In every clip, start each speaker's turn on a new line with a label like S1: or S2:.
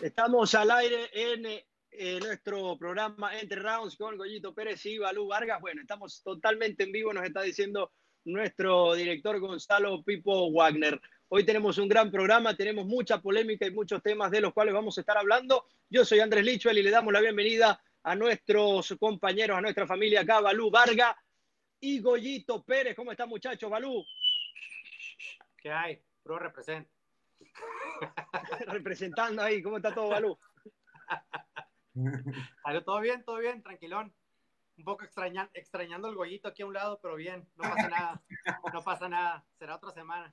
S1: Estamos al aire en eh, nuestro programa Entre Rounds con Goyito Pérez y Balú Vargas. Bueno, estamos totalmente en vivo, nos está diciendo nuestro director Gonzalo Pipo Wagner. Hoy tenemos un gran programa, tenemos mucha polémica y muchos temas de los cuales vamos a estar hablando. Yo soy Andrés Lichuel y le damos la bienvenida a nuestros compañeros, a nuestra familia acá, Balú Vargas y Goyito Pérez. ¿Cómo están muchachos, Balú?
S2: ¿Qué hay? Pro represent.
S1: Representando ahí, ¿cómo está todo, Balú?
S2: todo bien, todo bien, tranquilón. Un poco extrañando el gollito aquí a un lado, pero bien, no pasa nada, no pasa nada, será otra semana.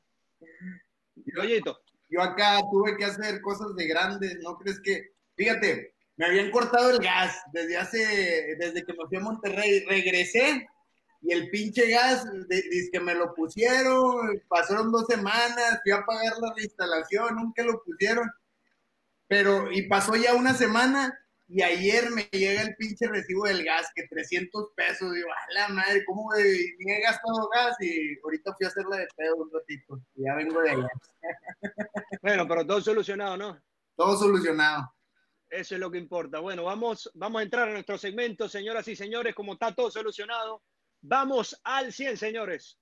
S3: Goyito. Yo acá tuve que hacer cosas de grandes, ¿no crees que? Fíjate, me habían cortado el gas desde hace, desde que me fui a Monterrey, regresé y el pinche gas, dice que me lo pusieron, pasaron dos semanas, fui a pagar la reinstalación, nunca lo pusieron, pero, y pasó ya una semana, y ayer me llega el pinche recibo del gas, que 300 pesos, digo, a la madre, ¿cómo me he gastado gas? Y ahorita fui a hacerla de pedo un ratito, y ya vengo de allá.
S1: Bueno, pero todo solucionado, ¿no?
S3: Todo solucionado.
S1: Eso es lo que importa. Bueno, vamos, vamos a entrar a nuestro segmento, señoras y señores, como está todo solucionado Vamos al 100, señores.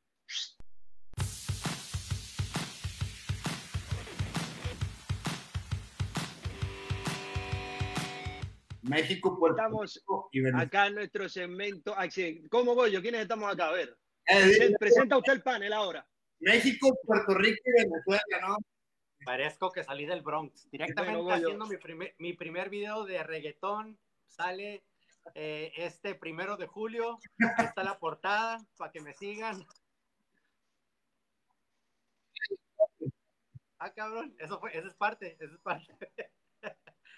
S3: México, Puerto
S1: Estamos acá en nuestro segmento. ¿Cómo voy yo? ¿Quiénes estamos acá? A ver. Eh, presenta usted el panel ahora.
S3: México, Puerto Rico y Venezuela, ¿no?
S2: Parezco que salí del Bronx. Directamente haciendo mi primer, mi primer video de reggaetón. Sale eh, este primero de julio. Está la portada para que me sigan. Ah, cabrón, eso fue, eso es parte, eso es parte.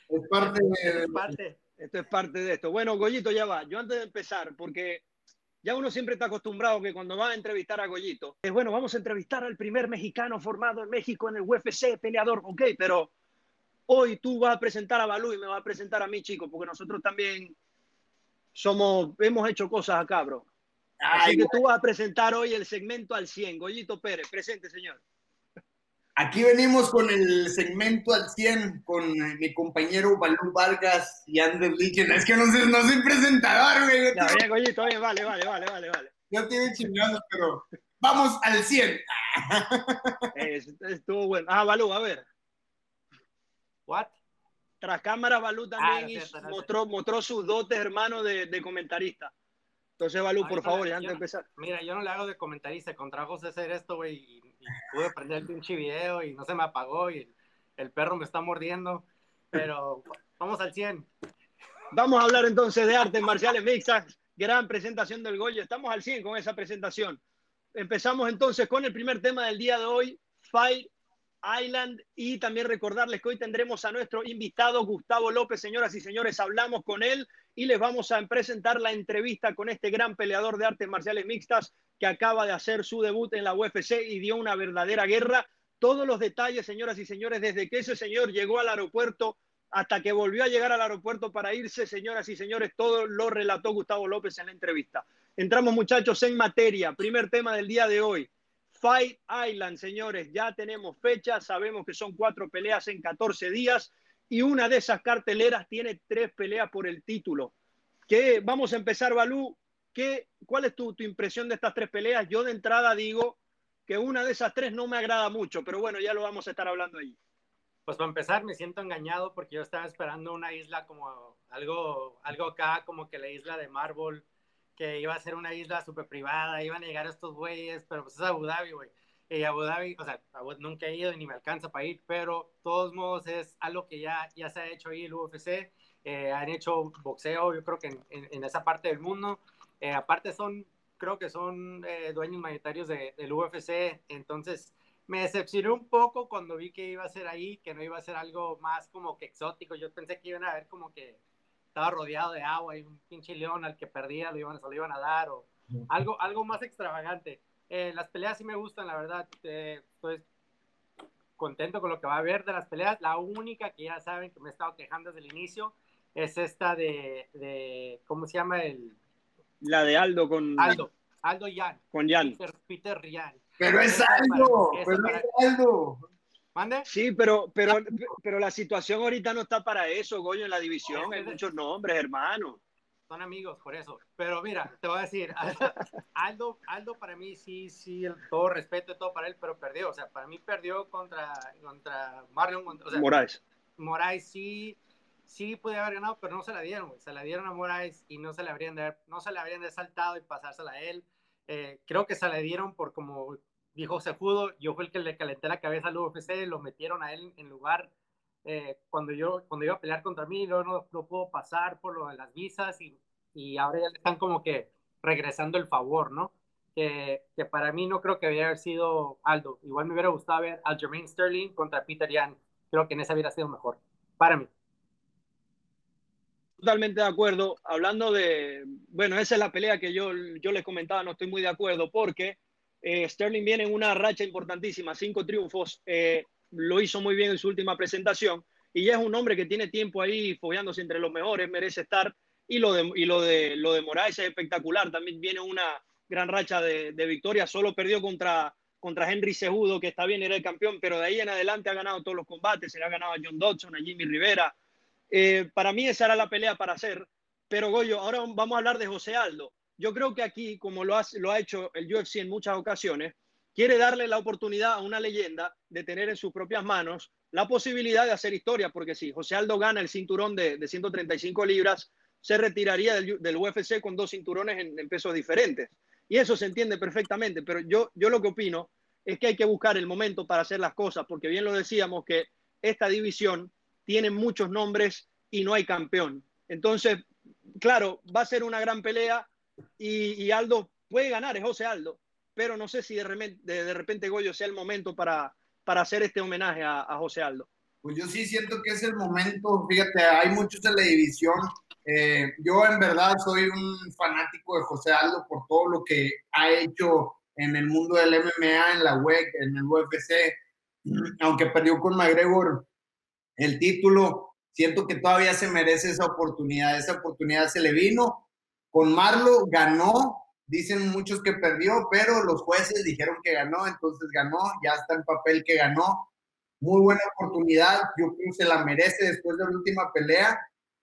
S3: Es parte
S1: de... parte. Esto es parte de esto. Bueno, Goyito, ya va. Yo antes de empezar, porque ya uno siempre está acostumbrado que cuando va a entrevistar a Goyito, es bueno, vamos a entrevistar al primer mexicano formado en México en el UFC, peleador, ok, pero hoy tú vas a presentar a Balú y me vas a presentar a mí, chico, porque nosotros también somos, hemos hecho cosas acá, bro. Así que tú vas a presentar hoy el segmento al 100. Goyito Pérez, presente, señor.
S3: Aquí venimos con el segmento al 100 con mi compañero Balú Vargas y Andrés Lichen. Es que no sé, no soy presentador, güey.
S1: Ya, bien, Goyito, bien, vale, vale, vale, vale, vale.
S3: Ya tiene chingados, pero vamos al 100.
S1: estuvo bueno. Ah, Balú, a ver.
S2: What?
S1: Tras cámara, Balú también ah, mostró, mostró sus dotes, hermano, de, comentarista. Entonces, Balú, por favor, ya antes de empezar.
S2: Mira, yo no le hago de comentarista, contrajo hacer esto, güey, y, pude prender el pinche video y no se me apagó y el perro me está mordiendo, pero vamos al 100.
S1: Vamos a hablar entonces de artes marciales mixtas, gran presentación del Goyo, estamos al 100 con esa presentación. Empezamos entonces con el primer tema del día de hoy, Fight Island y también recordarles que hoy tendremos a nuestro invitado Gustavo López, señoras y señores, hablamos con él y les vamos a presentar la entrevista con este gran peleador de artes marciales mixtas que acaba de hacer su debut en la UFC y dio una verdadera guerra. Todos los detalles, señoras y señores, desde que ese señor llegó al aeropuerto hasta que volvió a llegar al aeropuerto para irse, señoras y señores, todo lo relató Gustavo López en la entrevista. Entramos muchachos en materia. Primer tema del día de hoy. Fight Island, señores, ya tenemos fecha, sabemos que son cuatro peleas en 14 días y una de esas carteleras tiene tres peleas por el título. ¿Qué? Vamos a empezar, Balú. ¿Qué, ¿Cuál es tu, tu impresión de estas tres peleas? Yo de entrada digo que una de esas tres no me agrada mucho, pero bueno, ya lo vamos a estar hablando ahí.
S2: Pues para empezar, me siento engañado porque yo estaba esperando una isla como algo, algo acá, como que la isla de Marvel, que iba a ser una isla súper privada, iban a llegar estos güeyes, pero pues es Abu Dhabi, güey. Y Abu Dhabi, o sea, nunca he ido ni me alcanza para ir, pero todos modos es algo que ya, ya se ha hecho ahí el UFC. Eh, han hecho boxeo, yo creo que en, en, esa parte del mundo. Eh, aparte son, creo que son eh, dueños mayoritarios de, del UFC, entonces me decepcioné un poco cuando vi que iba a ser ahí, que no iba a ser algo más como que exótico. Yo pensé que iban a ver como que estaba rodeado de agua y un pinche león al que perdía lo iban, se lo iban a dar o algo, algo más extravagante. Eh, las peleas sí me gustan, la verdad. Eh, estoy contento con lo que va a haber de las peleas. La única que ya saben que me he estado quejando desde el inicio es esta de, de ¿cómo se llama? el
S1: La de Aldo con...
S2: Aldo, Aldo
S1: Con Jan.
S2: Peter, Peter
S3: Pero es Aldo, pero es Aldo.
S2: ¿Mande?
S1: Sí, pero, pero, pero la situación ahorita no está para eso, Goyo, en la división. Hay muchos nombres, hermano.
S2: Son amigos, por eso. Pero mira, te voy a decir, Aldo, Aldo para mí sí, sí, todo respeto y todo para él, pero perdió. O sea, para mí perdió contra, contra Marlon. O sea,
S1: Moraes.
S2: Moraes sí, sí puede haber ganado, pero no se la dieron, Se la dieron a Moraes y no se le habrían de, no se le habrían de saltado y pasársela a él. Eh, creo que se la dieron por como dijo Sejudo, yo fui el que le calenté la cabeza al UFC, lo metieron a él en lugar eh, cuando yo cuando iba a pelear contra mí, no, no, puedo pasar por lo de las visas y, y ahora ya le están como que regresando el favor, ¿no? Que, que, para mí no creo que haber sido Aldo. Igual me hubiera gustado ver a Jermaine Sterling contra Peter Yan. Creo que en esa hubiera sido mejor. Para mí.
S1: Totalmente de acuerdo. Hablando de, bueno, esa es la pelea que yo, yo les comentaba, no estoy muy de acuerdo porque eh, Sterling viene en una racha importantísima, cinco triunfos, eh, lo hizo muy bien en su última presentación y ya es un hombre que tiene tiempo ahí fogueándose entre los mejores, merece estar y lo de, y lo de, lo de Moraes es espectacular, también viene una gran racha de, de victorias, solo perdió contra, contra Henry Cejudo, que está bien, era el campeón, pero de ahí en adelante ha ganado todos los combates, se le ha ganado a John Dodson, a Jimmy Rivera. Eh, para mí esa era la pelea para hacer, pero Goyo, ahora vamos a hablar de José Aldo. Yo creo que aquí, como lo ha, lo ha hecho el UFC en muchas ocasiones, quiere darle la oportunidad a una leyenda de tener en sus propias manos la posibilidad de hacer historia, porque si José Aldo gana el cinturón de, de 135 libras, se retiraría del, del, UFC con dos cinturones en, en, pesos diferentes. Y eso se entiende perfectamente, pero yo, yo lo que opino es que hay que buscar el momento para hacer las cosas, porque bien lo decíamos que esta división tiene muchos nombres y no hay campeón. Entonces, claro, va a ser una gran pelea, y, Aldo puede ganar, es José Aldo, pero no sé si de repente, de, Goyo sea el momento para, para hacer este homenaje a, José Aldo.
S3: Pues yo sí siento que es el momento, fíjate, hay muchos en la división. Eh, yo en verdad soy un fanático de José Aldo por todo lo que ha hecho en el mundo del MMA, en la WEC, en el UFC, aunque perdió con McGregor el título, siento que todavía se merece esa oportunidad, esa oportunidad se le vino con Marlo ganó, dicen muchos que perdió, pero los jueces dijeron que ganó, entonces ganó, ya está en papel que ganó. Muy buena oportunidad, yo creo que se la merece después de la última pelea.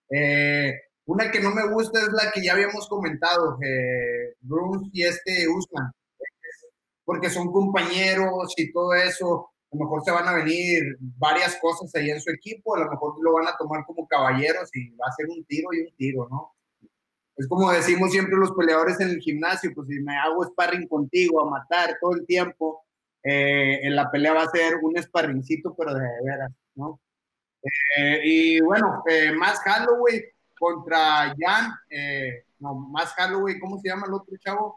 S3: Eh, una que no me gusta es la que ya habíamos comentado, eh, Bruce y este Usman, porque son compañeros y todo eso. A lo mejor se van a venir varias cosas ahí en su equipo, a lo mejor lo van a tomar como caballeros y va a ser un tiro y un tiro, ¿no? Es como decimos siempre los peleadores en el gimnasio, pues si me hago sparring contigo a matar todo el tiempo, eh, en la pelea va a ser un sparringcito, pero de veras, ¿no? Eh, y bueno, eh, más Halloween contra Jan, no, más Halloween, ¿cómo se llama el otro chavo?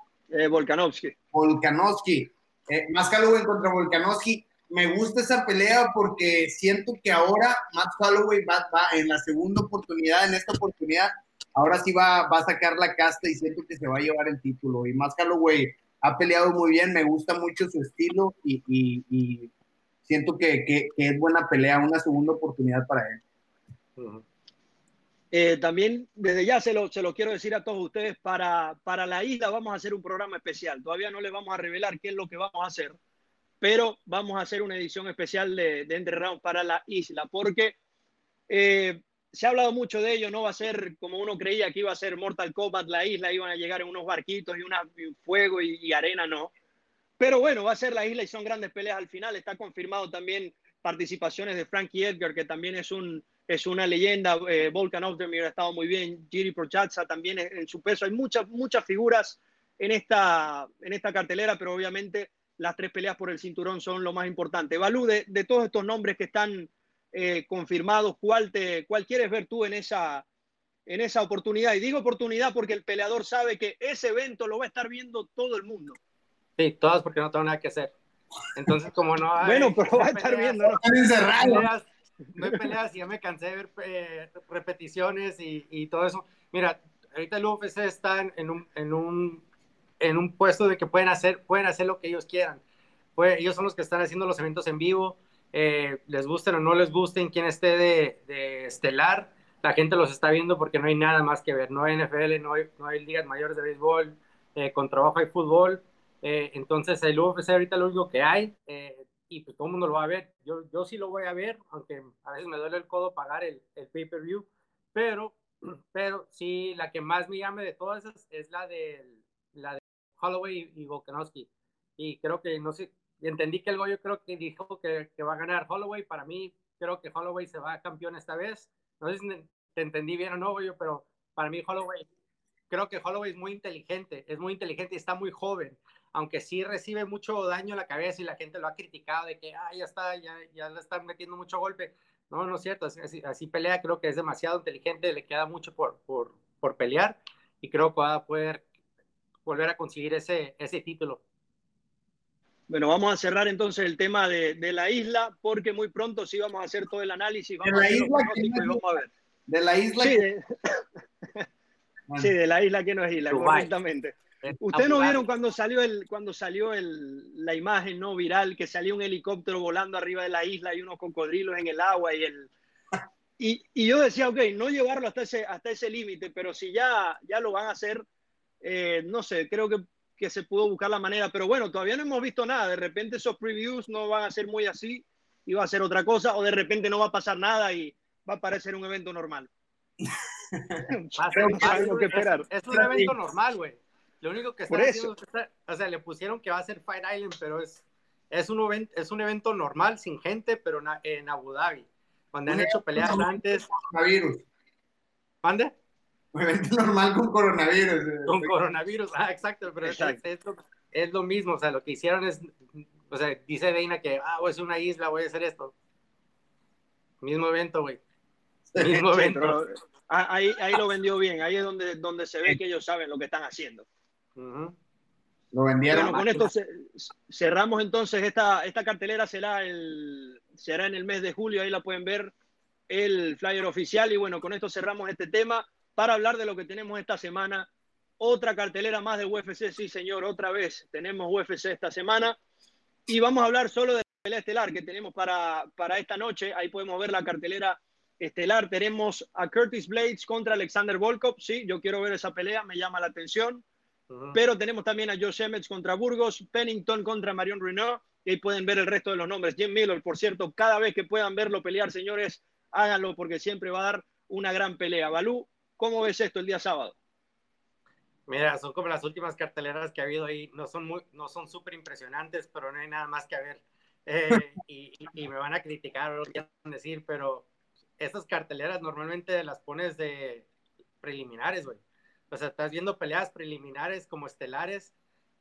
S1: Volkanovski.
S3: Volkanovski. más Halloween contra Volkanovski. Me gusta esa pelea porque siento que ahora Matt Holloway va, va en la segunda oportunidad, en esta oportunidad, ahora sí va, a sacar la casta y siento que se va a llevar el título. Y más Calloway ha peleado muy bien, me gusta mucho su estilo y, siento que, que, es buena pelea, una segunda oportunidad para él.
S1: Eh, también desde ya se lo, se lo quiero decir a todos ustedes, para, para la isla vamos a hacer un programa especial. Todavía no les vamos a revelar qué es lo que vamos a hacer, pero vamos a hacer una edición especial de, de Entre para la isla, porque eh, se ha hablado mucho de ello, no va a ser como uno creía que iba a ser Mortal Kombat, la isla, iban a llegar en unos barquitos y, una, un fuego y, y, arena, no. Pero bueno, va a ser la isla y son grandes peleas al final. Está confirmado también participaciones de Frankie Edgar, que también es, un, es una leyenda. Eh, Volkan Ozdemir ha estado muy bien. Giri Prochatza también en su peso. Hay muchas, muchas figuras en esta, en esta cartelera, pero obviamente las tres peleas por el cinturón son lo más importante. Balú, de, de todos estos nombres que están eh, confirmados, ¿cuál, te, ¿cuál quieres ver tú en esa, en esa oportunidad? Y digo oportunidad porque el peleador sabe que ese evento lo va a estar viendo todo el mundo.
S2: Sí, todas porque no tengo nada que hacer. Entonces, como no hay...
S1: Bueno, pero va a estar viendo. ¿no?
S2: Peleas, no hay peleas y ya me cansé de ver eh, repeticiones y, y, todo eso. Mira, ahorita el UFC está en un, en un, en un puesto de que pueden hacer, pueden hacer lo que ellos quieran. Pues, ellos son los que están haciendo los eventos en vivo eh, les gusten o no les gusten, quien esté de, de, estelar, la gente los está viendo porque no hay nada más que ver. No hay NFL, no hay, no hay ligas mayores de béisbol, eh, con trabajo hay fútbol. Eh, entonces, el UFC ahorita lo único que hay, eh, y pues todo el mundo lo va a ver. Yo, yo sí lo voy a ver, aunque a veces me duele el codo pagar el, el pay-per-view, pero, pero sí, la que más me llame de todas esas es la de, la de Holloway y, Volkanovski. Y creo que, no sé, entendí que el Goyo creo que dijo que, que, va a ganar Holloway. Para mí, creo que Holloway se va a campeón esta vez. No sé si te entendí bien o no, Goyo, pero para mí Holloway, creo que Holloway es muy inteligente, es muy inteligente y está muy joven aunque sí recibe mucho daño en la cabeza y la gente lo ha criticado de que, ah, ya está, ya, ya le están metiendo mucho golpe. No, no es cierto, así, pelea, creo que es demasiado inteligente, le queda mucho por, por, por, pelear y creo que va a poder volver a conseguir ese, ese título.
S1: Bueno, vamos a cerrar entonces el tema de, de, la isla, porque muy pronto sí vamos a hacer todo el análisis. Vamos
S3: de la
S1: isla,
S3: vamos a ver. De la isla.
S1: Sí, de, sí, de la isla que no es isla, correctamente. Ustedes no vieron cuando salió el cuando salió el, la imagen no viral que salió un helicóptero volando arriba de la isla y unos cocodrilos en el agua y el y, y yo decía, ok, no llevarlo hasta ese hasta ese límite, pero si ya ya lo van a hacer, eh, no sé, creo que, que se pudo buscar la manera, pero bueno, todavía no hemos visto nada. De repente esos previews no van a ser muy así y va a ser otra cosa, o de repente no va a pasar nada y va a parecer un evento normal.
S2: que esperar. Es, es un evento normal, güey. Lo único que está haciendo, o sea, le pusieron que va a ser Fight Island, pero es, es, un, evento, es un evento normal, sin gente, pero en Abu Dhabi. Cuando han hecho peleas antes.
S3: Coronavirus.
S2: ¿Mande?
S3: Un evento normal con coronavirus.
S2: Con coronavirus, ah, exacto, pero Es, es, lo, mismo, o sea, lo que hicieron es, o sea, dice Deina que, ah, voy a ser una isla, voy a hacer esto. Mismo evento, güey. Mismo evento.
S1: ahí, ahí lo vendió bien, ahí es donde, donde se ve que ellos saben lo que están haciendo.
S3: Lo vendieron.
S1: con esto cerramos entonces esta, esta cartelera será el será en el mes de julio, ahí la pueden ver el flyer oficial y bueno, con esto cerramos este tema para hablar de lo que tenemos esta semana. Otra cartelera más de UFC, sí señor, otra vez tenemos UFC esta semana y vamos a hablar solo de la pelea estelar que tenemos para, para esta noche. Ahí podemos ver la cartelera estelar. Tenemos a Curtis Blades contra Alexander Volkov. Sí, yo quiero ver esa pelea, me llama la atención. Pero tenemos también a Josh Emmett contra Burgos, Pennington contra Marion Renault, y ahí pueden ver el resto de los nombres. Jim Miller, por cierto, cada vez que puedan verlo pelear, señores, háganlo porque siempre va a dar una gran pelea. Balú, ¿cómo ves esto el día sábado?
S2: Mira, son como las últimas carteleras que ha habido ahí. No son muy, no son súper impresionantes, pero no hay nada más que ver. Eh, y, y, me van a criticar lo que van a decir, pero estas carteleras normalmente las pones de preliminares, güey. O sea, estás viendo peleas preliminares como estelares.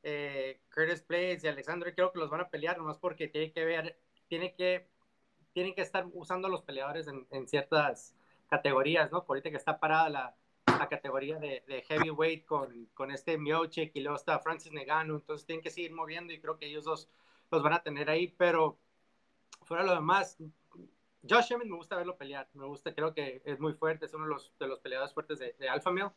S2: Eh, Curtis Blades y Alexander creo que los van a pelear nomás porque tiene que ver, tiene que, tienen que estar usando a los peleadores en, ciertas categorías, ¿no? Por ahorita que está parada la, la categoría de, de, heavyweight con, con este Miocic y luego está Francis Negano, entonces tienen que seguir moviendo y creo que ellos dos los van a tener ahí, pero fuera lo demás, Josh Emmett me gusta verlo pelear, me gusta, creo que es muy fuerte, es uno de los, de los peleadores fuertes de, de Alpha Male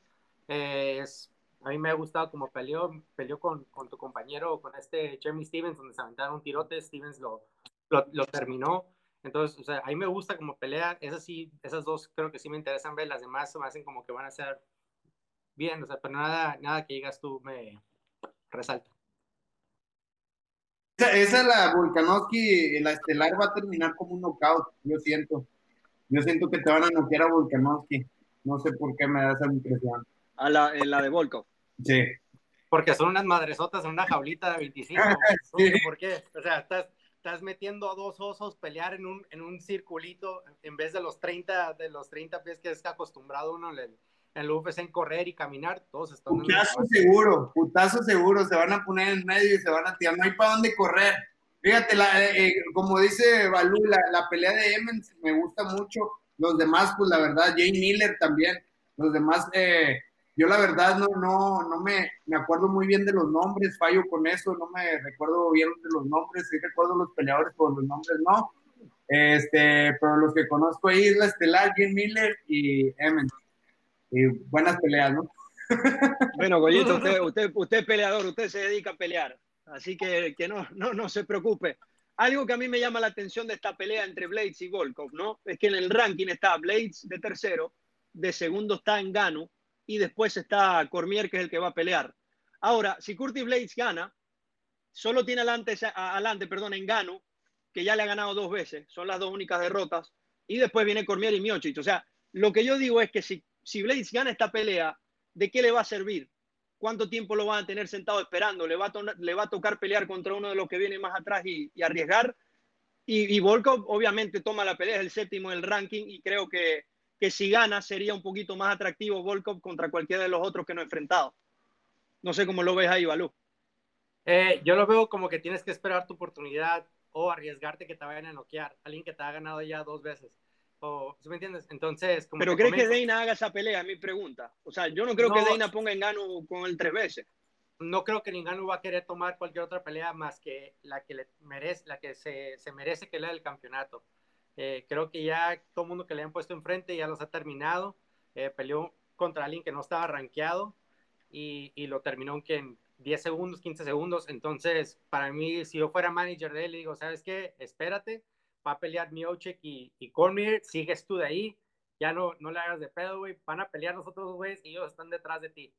S2: es, a mí me ha gustado como peleó, peleó con, con, tu compañero, con este Jeremy Stevens, donde se aventaron un tirote, Stevens lo, lo, terminó. Entonces, o sea, a mí me gusta como pelea. Esas sí, esas dos creo que sí me interesan ver. Las demás se me hacen como que van a ser bien, o sea, pero nada, nada que digas tú me resalta.
S3: Esa, esa la Volkanovski, la estelar va a terminar como un knockout, yo siento. Yo siento que te van a noquear a Volkanovski. No sé por qué me da esa impresión
S1: a la, en la de Volkov.
S3: Sí.
S2: Porque son unas madresotas en una jaulita de 25. sí. ¿Por qué? O sea, estás, estás metiendo a dos osos pelear en un, en un circulito en vez de los 30, de los 30 pies que está acostumbrado uno en el, en UFC en correr y caminar. Todos están.
S3: Putazo seguro, putazo seguro. Se van a poner en medio y se van a tirar. No hay para dónde correr. Fíjate, la, eh, eh, como dice Balú, la, la, pelea de Emmons me gusta mucho. Los demás, pues la verdad, Jay Miller también. Los demás, eh, yo la verdad no, no, no me, me acuerdo muy bien de los nombres, fallo con eso, no me recuerdo bien de los nombres, sí recuerdo los peleadores, con los nombres no. Este, pero los que conozco ahí es la Estelar, Jim Miller y Emmett. Y buenas peleas, ¿no?
S1: Bueno, Goyito, usted, usted, usted es peleador, usted se dedica a pelear, así que, que no, no, no se preocupe. Algo que a mí me llama la atención de esta pelea entre Blades y Volkov, ¿no? Es que en el ranking está Blades de tercero, de segundo está Engano, y después está Cormier, que es el que va a pelear. Ahora, si Curtis Blades gana, solo tiene adelante, adelante perdón, Engano que ya le ha ganado dos veces, son las dos únicas derrotas, y después viene Cormier y Miocic. O sea, lo que yo digo es que si, si Blades gana esta pelea, ¿de qué le va a servir? ¿Cuánto tiempo lo van a tener sentado esperando? ¿Le va a, tocar pelear contra uno de los que viene más atrás y, arriesgar? Y, y, Volkov obviamente toma la pelea, es el séptimo en el ranking y creo que, que si gana sería un poquito más atractivo Volkov contra cualquiera de los otros que no ha enfrentado. No sé cómo lo ves ahí, Balú.
S2: Eh, yo lo veo como que tienes que esperar tu oportunidad o arriesgarte que te vayan a noquear. Alguien que te ha ganado ya dos veces. O, me entiendes? Entonces,
S1: como Pero ¿crees que Deina haga esa pelea? Mi pregunta. O sea, yo no creo que Deina ponga en gano con el tres veces.
S2: No creo que Ningano va a querer tomar cualquier otra pelea más que la que le merece, la que se, se merece que le dé el campeonato. Eh, creo que ya todo el mundo que le han puesto enfrente ya los ha terminado. Eh, peleó contra alguien que no estaba rankeado y, y lo terminó en 10 segundos, 15 segundos. Entonces, para mí, si yo fuera manager de él, le digo, ¿sabes qué? Espérate, va a pelear Miocic y, y Cormier, sigues tú de ahí, ya no, no le hagas de pedo, güey, van a pelear los otros güeyes y ellos están detrás de ti.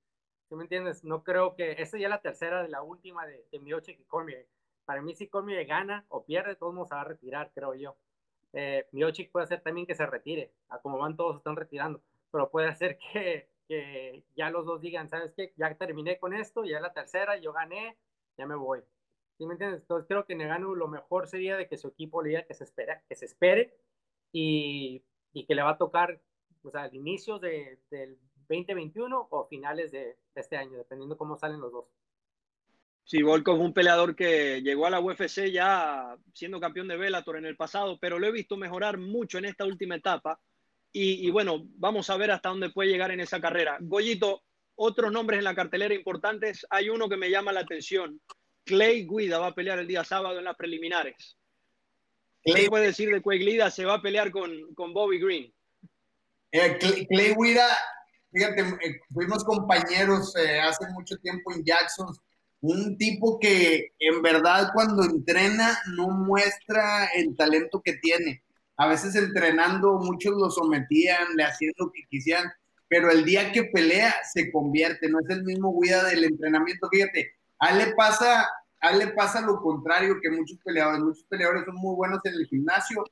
S2: ¿Sí me entiendes? No creo que, esta ya es la tercera de la última de, de Miocic y Cormier. Para mí, si Cormier gana o pierde, todos vamos a retirar, creo yo. Eh, Miocic puede ser también que se retire, a como van todos están retirando, pero puede ser que, que ya los dos digan, ¿sabes qué? Ya terminé con esto, ya la tercera, yo gané, ya me voy. ¿Sí me entiendes? Entonces creo que Negano lo mejor sería de que su equipo le diga que se, espera, que se espere y, y que le va a tocar, o sea, inicios de, del 2021 o finales de, este año, dependiendo cómo salen los dos.
S1: Sí, Volkov es un peleador que llegó a la UFC ya siendo campeón de Bellator en el pasado, pero lo he visto mejorar mucho en esta última etapa y, bueno, vamos a ver hasta dónde puede llegar en esa carrera. Goyito, otros nombres en la cartelera importantes. Hay uno que me llama la atención. Clay Guida va a pelear el día sábado en las preliminares. ¿Qué puede decir de Clay Guida? Se va a pelear con, con Bobby Green.
S3: Eh, Clay, Guida, fíjate, eh, fuimos compañeros eh, hace mucho tiempo en Jackson. Un tipo que en verdad cuando entrena no muestra el talento que tiene a veces entrenando muchos lo sometían, le hacían lo que quisieran, pero el día que pelea se convierte, no es el mismo Guida del entrenamiento, fíjate, a él le pasa, a le pasa lo contrario que muchos peleadores, muchos peleadores son muy buenos en el gimnasio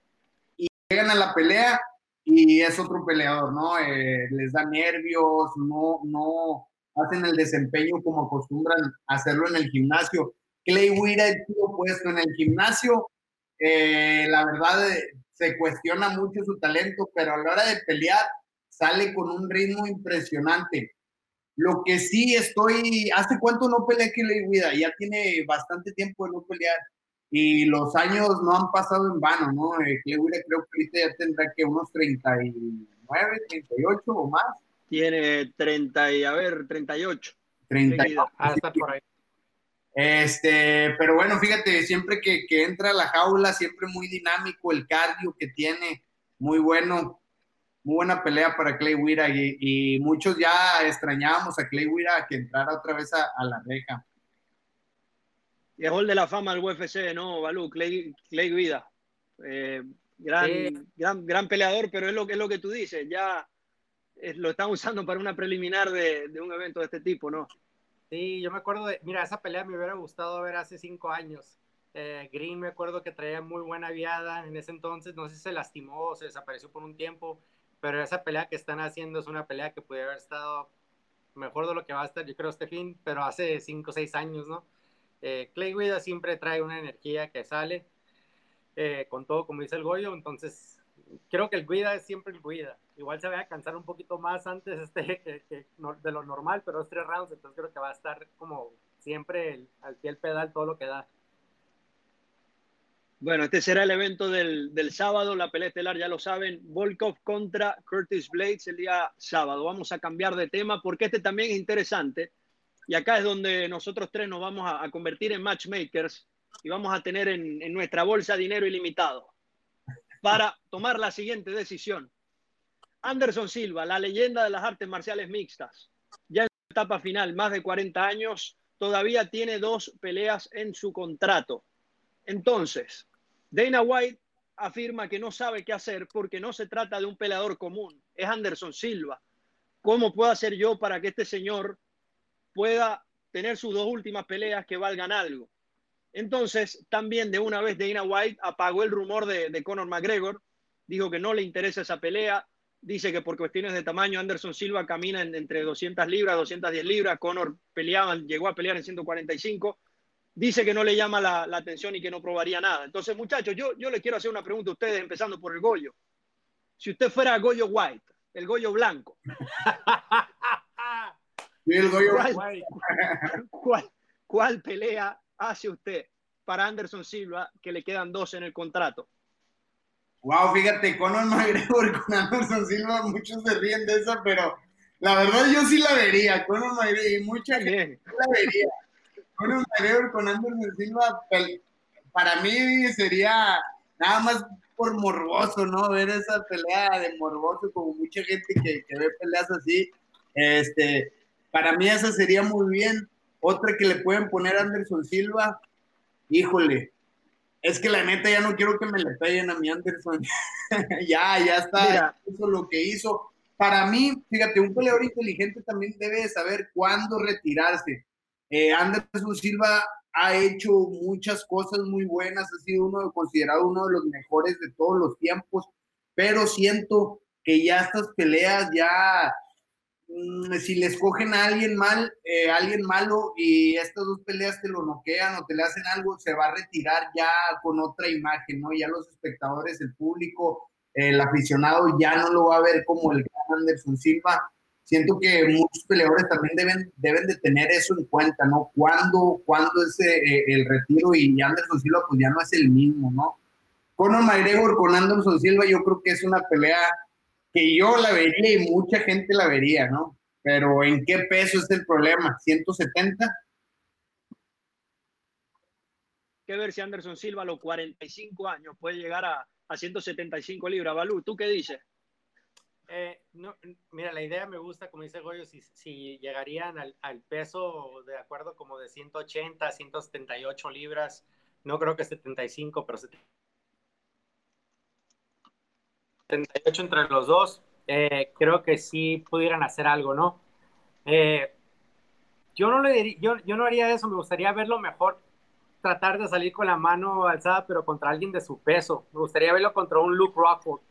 S3: y llegan a la pelea y es otro peleador, ¿no? Eh, les da nervios, no, no hacen el desempeño como acostumbran hacerlo en el gimnasio. Clay Guida estuvo puesto en el gimnasio, eh, la verdad, se cuestiona mucho su talento, pero a la hora de pelear sale con un ritmo impresionante. Lo que sí estoy, ¿hace cuánto no que le Guida? Ya tiene bastante tiempo de no pelear y los años no han pasado en vano, ¿no? Eh, creo que ahorita ya tendrá que unos 39, 38 o más.
S1: Tiene 30 y, a ver, 38.
S3: 38. Ah, está por ahí. Este, pero bueno, fíjate, siempre que, entra a la jaula, siempre muy dinámico, el cardio que tiene, muy bueno, muy buena pelea para Clay Wira y, muchos ya extrañábamos a Clay Wira que entrara otra vez a, la reja.
S1: Y es de la fama del UFC, ¿no, Balú? Clay, Clay Guida. Eh, gran, gran, gran peleador, pero es lo, es lo que tú dices, ya lo están usando para una preliminar de, de un evento de este tipo, ¿no?
S2: Sí, yo me acuerdo de, mira, esa pelea me hubiera gustado ver hace cinco años. Eh, Green me acuerdo que traía muy buena viada en ese entonces, no sé si se lastimó o se desapareció por un tiempo, pero esa pelea que están haciendo es una pelea que puede haber estado mejor de lo que va a estar, yo creo, este fin, pero hace cinco o seis años, ¿no? Eh, Clay Guida siempre trae una energía que sale eh, con todo, como dice el Goyo, entonces creo que el Guida es siempre el Guida igual se va a cansar un poquito más antes este, de lo normal, pero es tres rounds, entonces creo que va a estar como siempre al pie del pedal todo lo que da.
S1: Bueno, este será el evento del, del, sábado, la pelea estelar, ya lo saben, Volkov contra Curtis Blades el día sábado. Vamos a cambiar de tema porque este también es interesante y acá es donde nosotros tres nos vamos a, convertir en matchmakers y vamos a tener en, en nuestra bolsa dinero ilimitado para tomar la siguiente decisión. Anderson Silva, la leyenda de las artes marciales mixtas, ya en etapa final, más de 40 años, todavía tiene dos peleas en su contrato. Entonces, Dana White afirma que no sabe qué hacer porque no se trata de un peleador común, es Anderson Silva. ¿Cómo puedo hacer yo para que este señor pueda tener sus dos últimas peleas que valgan algo? Entonces, también de una vez Dana White apagó el rumor de, de Conor McGregor, dijo que no le interesa esa pelea, dice que por cuestiones de tamaño Anderson Silva camina entre 200 libras, 210 libras, Conor peleaba, llegó a pelear en 145, dice que no le llama la, atención y que no probaría nada. Entonces, muchachos, yo, yo les quiero hacer una pregunta a ustedes, empezando por el Goyo. Si usted fuera Goyo White, el Goyo blanco,
S3: el Goyo
S1: ¿cuál, cuál pelea hace usted para Anderson Silva que le quedan dos en el contrato?
S3: Wow, fíjate, Conor McGregor con Anderson Silva, muchos se ríen de eso, pero la verdad yo sí la vería, Conor McGregor, y mucha gente la vería. Conor McGregor con Anderson Silva, para mí sería nada más por morboso, ¿no? Ver esa pelea de morboso, como mucha gente que, que ve peleas así, este, para mí esa sería muy bien. Otra que le pueden poner a Anderson Silva, híjole, es que la neta ya no quiero que me le peguen a mi Anderson. ya, ya está, hizo lo que hizo. Para mí, fíjate, un peleador inteligente también debe saber cuándo retirarse. Eh, Anderson Silva ha hecho muchas cosas muy buenas, ha sido uno considerado uno de los mejores de todos los tiempos, pero siento que ya estas peleas ya si le escogen a alguien mal, eh, alguien malo y estas dos peleas te lo noquean o te le hacen algo, se va a retirar ya con otra imagen, ¿no? Ya los espectadores, el público, el aficionado ya no lo va a ver como el gran Anderson Silva. Siento que muchos peleadores también deben, deben de tener eso en cuenta, ¿no? ¿Cuándo, cuándo es eh, el retiro? Y Anderson Silva pues ya no es el mismo, ¿no? Conor McGregor con Anderson Silva yo creo que es una pelea que yo la vería y mucha gente la vería, ¿no? Pero ¿en qué peso es el problema? ¿170?
S1: que ver si Anderson Silva a los 45 años puede llegar a, a 175 libras. Balú, ¿tú qué dices?
S2: Eh, no, mira, la idea me gusta, como dice Goyo, si, si llegarían al, al, peso de acuerdo como de 180, 178 libras, no creo que 75, pero 70 78 entre los dos, eh, creo que sí pudieran hacer algo, ¿no? Eh, yo, no le yo, yo no haría eso, me gustaría verlo mejor, tratar de salir con la mano alzada, pero contra alguien de su peso. Me gustaría verlo contra un Luke Rockford.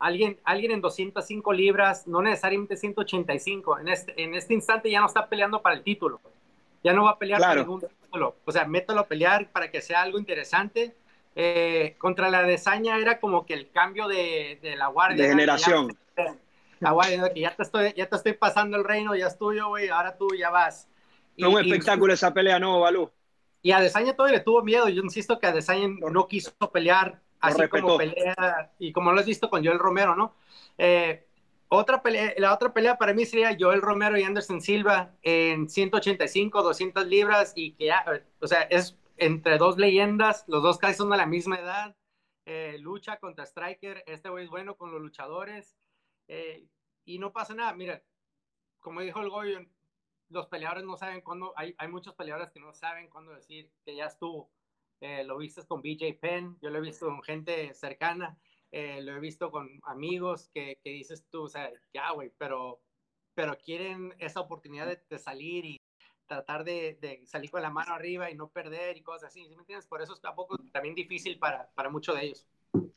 S2: Alguien, alguien en 205 libras, no necesariamente 185. En este, en este instante ya no está peleando para el título. Ya no va a pelear para ningún título. O sea, mételo a pelear para que sea algo interesante eh, contra la desaña era como que el cambio de, la guardia.
S1: De generación.
S2: la guardia, que ya te, estoy, ya te estoy pasando el reino, ya es tuyo, güey, ahora tú ya vas.
S1: Y, un espectáculo esa pelea, ¿no, Balú?
S2: Y a Desaña todavía le tuvo miedo. Yo insisto que a Desaña no quiso pelear así como pelea, y como lo has visto con Joel Romero, ¿no? Eh, otra pelea, la otra pelea para mí sería Joel Romero y Anderson Silva en 185, 200 libras y que ya, o sea, es entre dos leyendas, los dos casi son de la misma edad, eh, lucha contra Striker, este güey es bueno con los luchadores, eh, y no pasa nada, mira, como dijo el Goyo, los peleadores no saben cuándo, hay, hay muchos peleadores que no saben cuándo decir que ya estuvo, eh, lo viste con BJ Penn, yo lo he visto con gente cercana, lo he visto con amigos que, dices tú, o sea, ya, güey, pero, pero quieren esa oportunidad de salir y tratar de, salir con la mano arriba y no perder y cosas así, ¿sí me entiendes? Por eso es tampoco también difícil para, para muchos de ellos.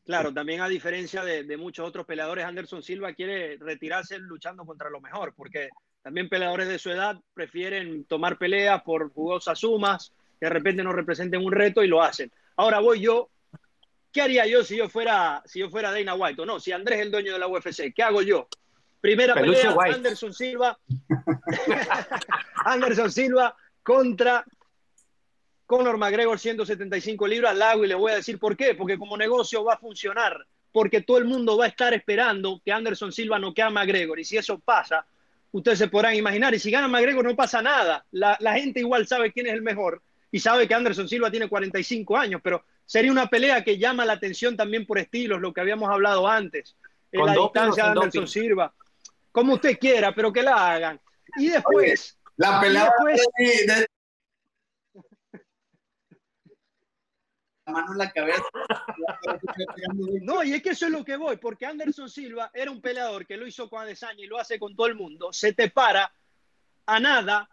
S1: Claro, también a diferencia de, muchos otros peleadores, Anderson Silva quiere retirarse luchando contra lo mejor, porque también peleadores de su edad prefieren tomar peleas por jugosas sumas, que de repente no representen un reto y lo hacen. Ahora voy yo, ¿qué haría yo si yo fuera, si yo fuera Dana White o no? Si Andrés es el dueño de la UFC, ¿qué hago yo? Primera pelea, Anderson Silva. Anderson Silva contra Conor McGregor 175 libras, lago y le voy a decir por qué, porque como negocio va a funcionar, porque todo el mundo va a estar esperando que Anderson Silva no quede a McGregor. Y si eso pasa, ustedes se podrán imaginar y si gana McGregor no pasa nada, la, la gente igual sabe quién es el mejor y sabe que Anderson Silva tiene 45 años, pero sería una pelea que llama la atención también por estilos, lo que habíamos hablado antes, en la distancia de Anderson Silva como usted quiera, pero que la hagan. Y después.
S3: la pelea de, la mano en la cabeza.
S1: No, y es que eso es lo que voy, porque Anderson Silva era un peleador que lo hizo con Adesanya y lo hace con todo el mundo. Se te para a nada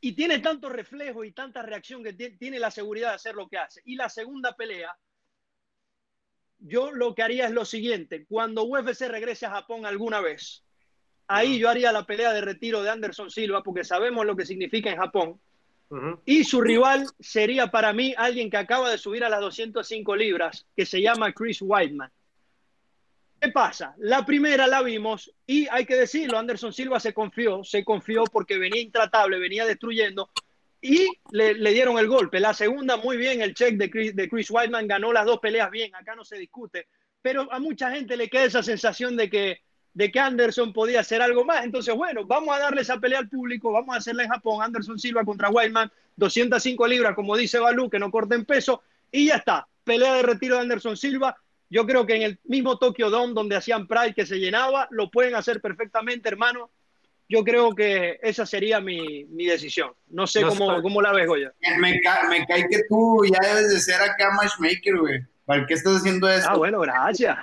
S1: y tiene tanto reflejo y tanta reacción que tiene la seguridad de hacer lo que hace. Y la segunda pelea, yo lo que haría es lo siguiente, cuando UFC regrese a Japón alguna vez, ahí yo haría la pelea de retiro de Anderson Silva porque sabemos lo que significa en Japón. Y su rival sería para mí alguien que acaba de subir a las 205 libras, que se llama Chris Whiteman. ¿Qué pasa? La primera la vimos y hay que decirlo, Anderson Silva se confió, se confió porque venía intratable, venía destruyendo y le, dieron el golpe. La segunda, muy bien, el check de Chris, de Chris Whiteman ganó las dos peleas bien, acá no se discute, pero a mucha gente le queda esa sensación de que, de que Anderson podía hacer algo más. Entonces, bueno, vamos a darle esa pelea al público, vamos a hacerla en Japón, Anderson Silva contra Whiteman, 205 libras, como dice Balú, que no corten peso, y ya está, pelea de retiro de Anderson Silva yo creo que en el mismo Tokyo Dome donde hacían Pride que se llenaba, lo pueden hacer perfectamente, hermano. Yo creo que esa sería mi, mi decisión. No sé cómo, cómo, la ves, Goya.
S3: Me, me cae que tú ya debes de ser acá matchmaker, güey. ¿Para qué estás haciendo eso?
S1: Ah, bueno, gracias.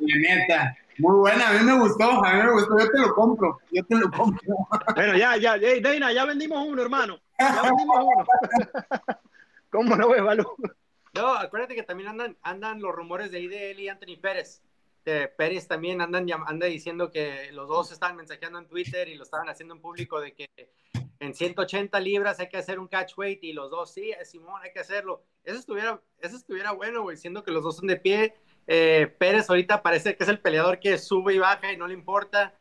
S3: neta. Muy buena, a mí me gustó, a mí me gustó, yo te lo compro, yo te lo compro.
S1: Bueno, ya, ya, hey, Deina, ya vendimos uno, hermano. Ya vendimos uno. ¿Cómo lo ves, Balú?
S2: No, acuérdate que también andan, andan los rumores de IDL y Anthony Pérez. De Pérez también andan anda diciendo que los dos estaban mensajeando en Twitter y lo estaban haciendo en público de que en 180 libras hay que hacer un catch weight y los dos, sí, Simón, hay que hacerlo. Eso estuviera, eso estuviera bueno, güey, siendo que los dos son de pie. Eh, Pérez ahorita parece que es el peleador que sube y baja y no le importa.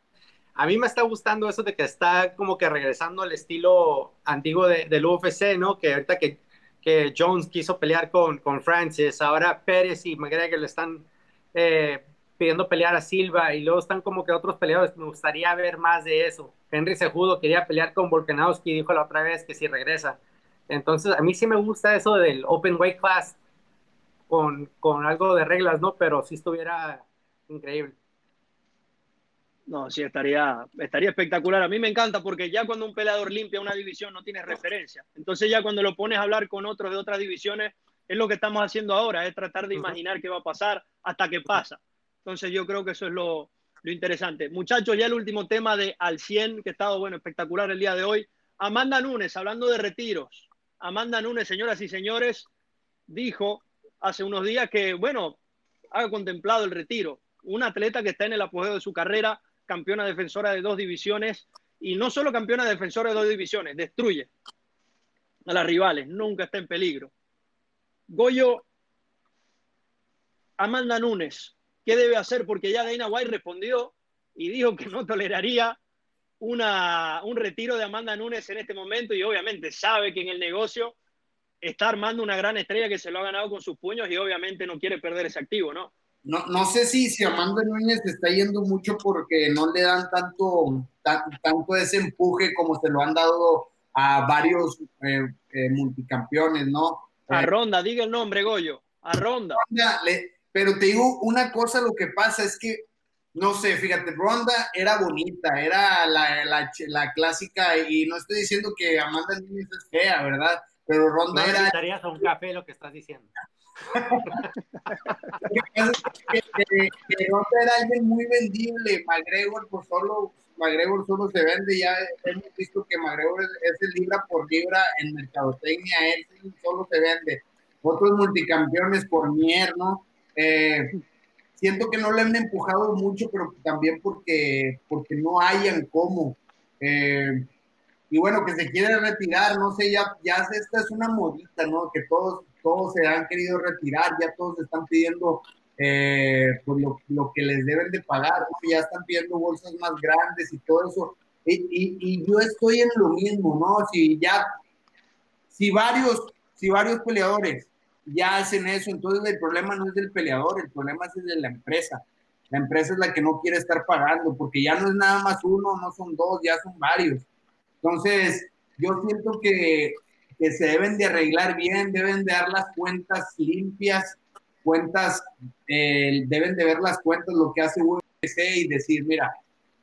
S2: A mí me está gustando eso de que está como que regresando al estilo antiguo de, del UFC, ¿no? Que ahorita que que Jones quiso pelear con, con Francis, ahora Pérez y McGregor le están eh, pidiendo pelear a Silva y luego están como que otros peleadores. Me gustaría ver más de eso. Henry Sejudo quería pelear con Volkanovski, dijo la otra vez que si regresa. Entonces, a mí sí me gusta eso del Open Weight Class con, con algo de reglas, ¿no? Pero si estuviera increíble.
S1: No, sí, estaría, estaría espectacular. A mí me encanta porque ya cuando un peleador limpia una división no tiene referencia. Entonces ya cuando lo pones a hablar con otros de otras divisiones, es lo que estamos haciendo ahora, es tratar de imaginar qué va a pasar hasta que pasa. Entonces yo creo que eso es lo, lo interesante. Muchachos, ya el último tema de Al 100, que ha estado, bueno, espectacular el día de hoy. Amanda Nunes, hablando de retiros. Amanda Nunes, señoras y señores, dijo hace unos días que, bueno, ha contemplado el retiro. Un atleta que está en el apogeo de su carrera, campeona defensora de dos divisiones y no solo campeona defensora de dos divisiones, destruye a las rivales, nunca está en peligro. Goyo, Amanda Nunes, ¿qué debe hacer? Porque ya Dana White respondió y dijo que no toleraría una, un retiro de Amanda Nunes en este momento y obviamente sabe que en el negocio está armando una gran estrella que se lo ha ganado con sus puños y obviamente no quiere perder ese activo, ¿no?
S3: no, no sé si, si Amanda Núñez está yendo mucho porque no le dan tanto, tanto ese empuje como se lo han dado a varios eh, eh, multicampeones, ¿no?
S1: A Ronda, diga el nombre, Goyo, a Ronda.
S3: Pero te digo una cosa, lo que pasa es que, no sé, fíjate, Ronda era bonita, era la, la, la clásica, y no estoy diciendo que Amanda Núñez es fea, ¿verdad? Pero Ronda
S2: no era... a un café lo que estás diciendo
S3: que, era alguien muy vendible. McGregor, pues solo, McGregor solo se vende. Ya hemos visto que McGregor es, el libra por libra en mercadotecnia. Él solo se vende. Otros multicampeones por Mier, ¿no? Eh, siento que no le han empujado mucho, pero también porque, porque no hayan cómo. Eh, y bueno, que se quiere retirar, no sé, ya, ya esta es una modita, ¿no? Que todos todos se han querido retirar, ya todos están pidiendo eh, pues lo, que les deben de pagar, ya están pidiendo bolsas más grandes y todo eso. Y, y, yo estoy en lo mismo, ¿no? Si ya, si varios, si varios peleadores ya hacen eso, entonces el problema no es del peleador, el problema es de la empresa. La empresa es la que no quiere estar pagando, porque ya no es nada más uno, no son dos, ya son varios. Entonces, yo siento que que se deben de arreglar bien, deben de dar las cuentas limpias, cuentas, eh, deben de ver las cuentas, lo que hace UFC y decir, mira,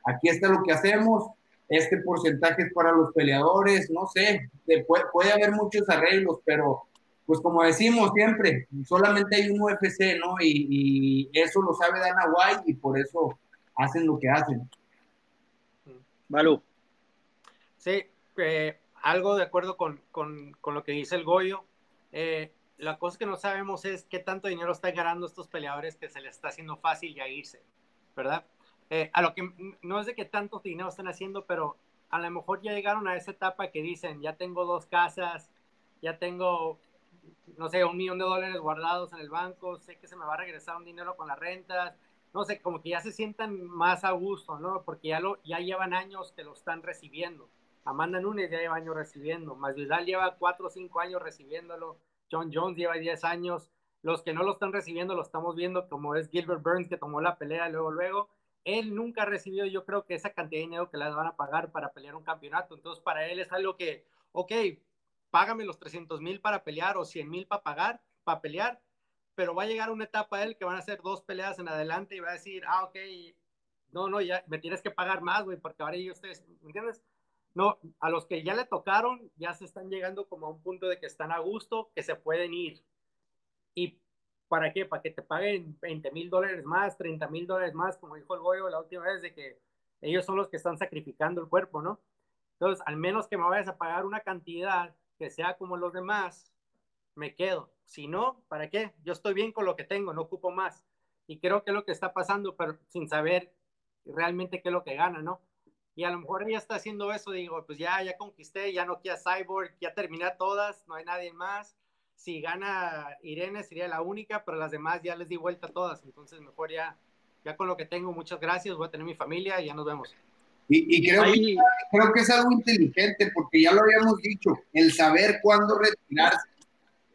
S3: aquí está lo que hacemos, este porcentaje es para los peleadores, no sé, puede, puede haber muchos arreglos, pero pues como decimos siempre, solamente hay un UFC, ¿no? Y, y eso lo sabe Dana White y por eso hacen lo que hacen.
S1: Malú.
S2: Sí, eh, algo de acuerdo con, con, con, lo que dice el Goyo. Eh, la cosa que no sabemos es qué tanto dinero están ganando estos peleadores que se les está haciendo fácil ya irse, ¿verdad? Eh, a lo que no es de que tanto dinero están haciendo, pero a lo mejor ya llegaron a esa etapa que dicen, ya tengo dos casas, ya tengo, no sé, un millón de dólares guardados en el banco, sé que se me va a regresar un dinero con las rentas, no sé, como que ya se sientan más a gusto, ¿no? Porque ya, lo, ya llevan años que lo están recibiendo. Amanda Nunes ya lleva años recibiendo, Masvidal lleva cuatro o cinco años recibiéndolo, John Jones lleva diez años, los que no lo están recibiendo lo estamos viendo como es Gilbert Burns que tomó la pelea luego, luego, él nunca ha recibido yo creo que esa cantidad de dinero que le van a pagar para pelear un campeonato, entonces para él es algo que, ok, págame los 300 mil para pelear o 100 mil para pagar, para pelear, pero va a llegar una etapa él que van a hacer dos peleas en adelante y va a decir, ah, ok, no, no, ya me tienes que pagar más, güey, porque ahora yo ustedes, ¿me entiendes? No, a los que ya le tocaron, ya se están llegando como a un punto de que están a gusto, que se pueden ir. ¿Y para qué? Para que te paguen 20 mil dólares más, 30 mil dólares más, como dijo el Goyo la última vez, de que ellos son los que están sacrificando el cuerpo, ¿no? Entonces, al menos que me vayas a pagar una cantidad que sea como los demás, me quedo. Si no, ¿para qué? Yo estoy bien con lo que tengo, no ocupo más. Y creo que es lo que está pasando, pero sin saber realmente qué es lo que gana, ¿no? Y a lo mejor ella está haciendo eso, digo, pues ya, ya conquisté, ya no quiero Cyborg, ya terminé todas, no hay nadie más. Si gana Irene sería la única, pero las demás ya les di vuelta a todas. Entonces mejor ya, ya con lo que tengo, muchas gracias, voy a tener mi familia y ya nos vemos.
S3: Y, creo, que, creo que es algo inteligente, porque ya lo habíamos dicho, el saber cuándo retirarse.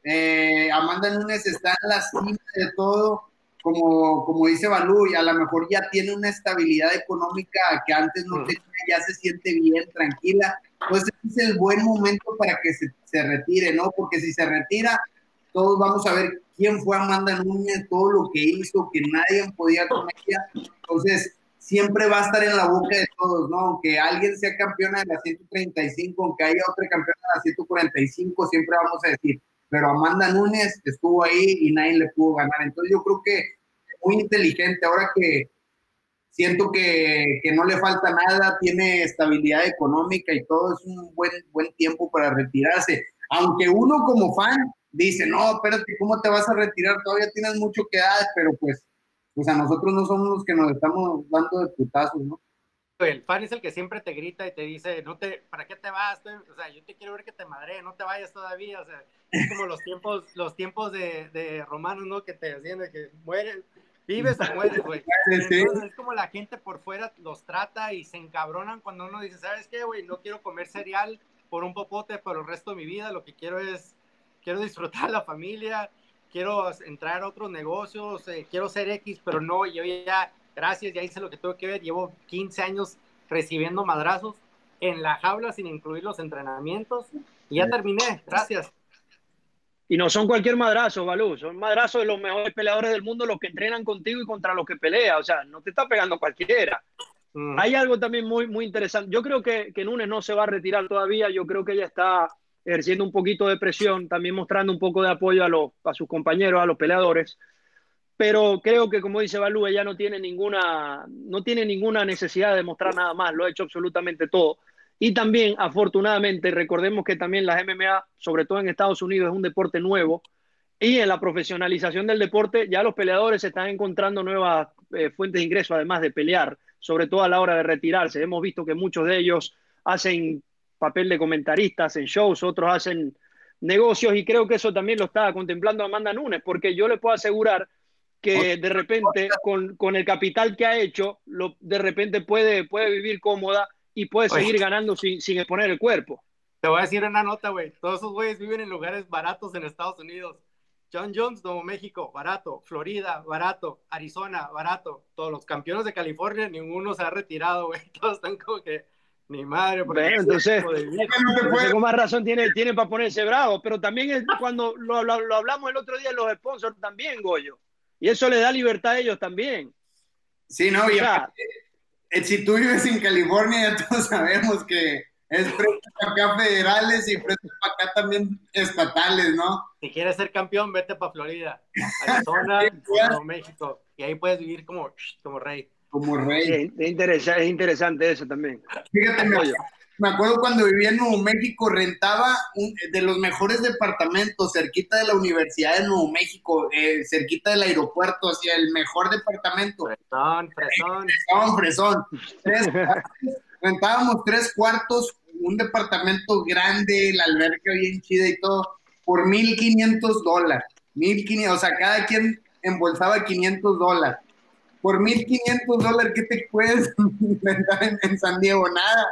S3: Eh, Amanda Nunes está en la cima de todo, como, como dice Balú, y a lo mejor ya tiene una estabilidad económica que antes no tenía, ya se siente bien, tranquila. Entonces es el buen momento para que se, se retire, ¿no? Porque si se retira, todos vamos a ver quién fue Amanda Núñez, todo lo que hizo, que nadie podía con ella. Entonces, siempre va a estar en la boca de todos, ¿no? Aunque alguien sea campeona de la 135, aunque haya otra campeona de la 145, siempre vamos a decir, pero Amanda Núñez estuvo ahí y nadie le pudo ganar. Entonces yo creo que muy inteligente, ahora que siento que, que, no le falta nada, tiene estabilidad económica y todo, es un buen, buen tiempo para retirarse. Aunque uno como fan dice, no, espérate, ¿cómo te vas a retirar? Todavía tienes mucho que dar, pero pues pues a nosotros no somos los que nos estamos dando de putazos, ¿no?
S2: El fan es el que siempre te grita y te dice, no te, ¿para qué te vas? O sea, yo te quiero ver que te madre, no te vayas todavía. O sea, es como los tiempos, los tiempos de, de romanos, ¿no? Que te decían de que mueres, vives o mueres, güey. es como la gente por fuera los trata y se encabronan cuando uno dice, ¿sabes qué, güey? No quiero comer cereal por un popote por el resto de mi vida, lo que quiero es, quiero disfrutar la familia, quiero entrar a otros negocios, eh, quiero ser X, pero no, yo ya, gracias, ya hice lo que tengo que ver, llevo 15 años recibiendo madrazos en la jaula sin incluir los entrenamientos y ya terminé, gracias.
S1: Y no son cualquier madrazo, Balú, son madrazos de los mejores peleadores del mundo, los que entrenan contigo y contra los que pelea, o sea, no te está pegando cualquiera. Mm. Hay algo también muy, muy interesante. Yo creo que, que Nunes no se va a retirar todavía, yo creo que ella está ejerciendo un poquito de presión, también mostrando un poco de apoyo a, los, a sus compañeros, a los peleadores. Pero creo que, como dice Balú, ella no tiene, ninguna, no tiene ninguna necesidad de mostrar nada más, lo ha hecho absolutamente todo. Y también, afortunadamente, recordemos que también las MMA, sobre todo en Estados Unidos, es un deporte nuevo. Y en la profesionalización del deporte, ya los peleadores están encontrando nuevas eh, fuentes de ingreso, además de pelear, sobre todo a la hora de retirarse. Hemos visto que muchos de ellos hacen papel de comentaristas en shows, otros hacen negocios y creo que eso también lo estaba contemplando Amanda Nunes, porque yo le puedo asegurar que de repente con, con el capital que ha hecho, lo, de repente puede, puede vivir cómoda y puede seguir ganando sin, sin exponer el cuerpo.
S2: Te voy a decir una nota, güey. Todos esos güeyes viven en lugares baratos en Estados Unidos. John Jones, Nuevo México, barato. Florida, barato. Arizona, barato. Todos los campeones de California, ninguno se ha retirado, güey. Todos están como que ni madre,
S1: bueno, entonces, con más razón tiene, tiene para ponerse bravo, pero también es cuando lo, lo, hablamos el otro día los sponsors también, Goyo, y eso le da libertad a ellos también.
S3: Sí, no, y eh, si tú vives en California, ya todos sabemos que es precio para acá federales y precio para acá también estatales, ¿no?
S2: Si quieres ser campeón, vete para Florida, Arizona, México, y ahí puedes vivir como, como rey.
S3: Como rey.
S1: Es, interesante, es interesante eso también.
S3: Fíjate, me, acuerdo cuando vivía en Nuevo México, rentaba de los mejores departamentos cerquita de la Universidad de Nuevo México, eh, cerquita del aeropuerto, hacia el mejor departamento.
S2: Fresón, fresón.
S3: Fresón, fresón. rentábamos tres cuartos, un departamento grande, la alberca bien chida y todo, por 1.500 dólares. 1.500, o sea, cada quien embolsaba 500 dólares por 1.500 dólares, ¿qué te puedes inventar en, San Diego? Nada.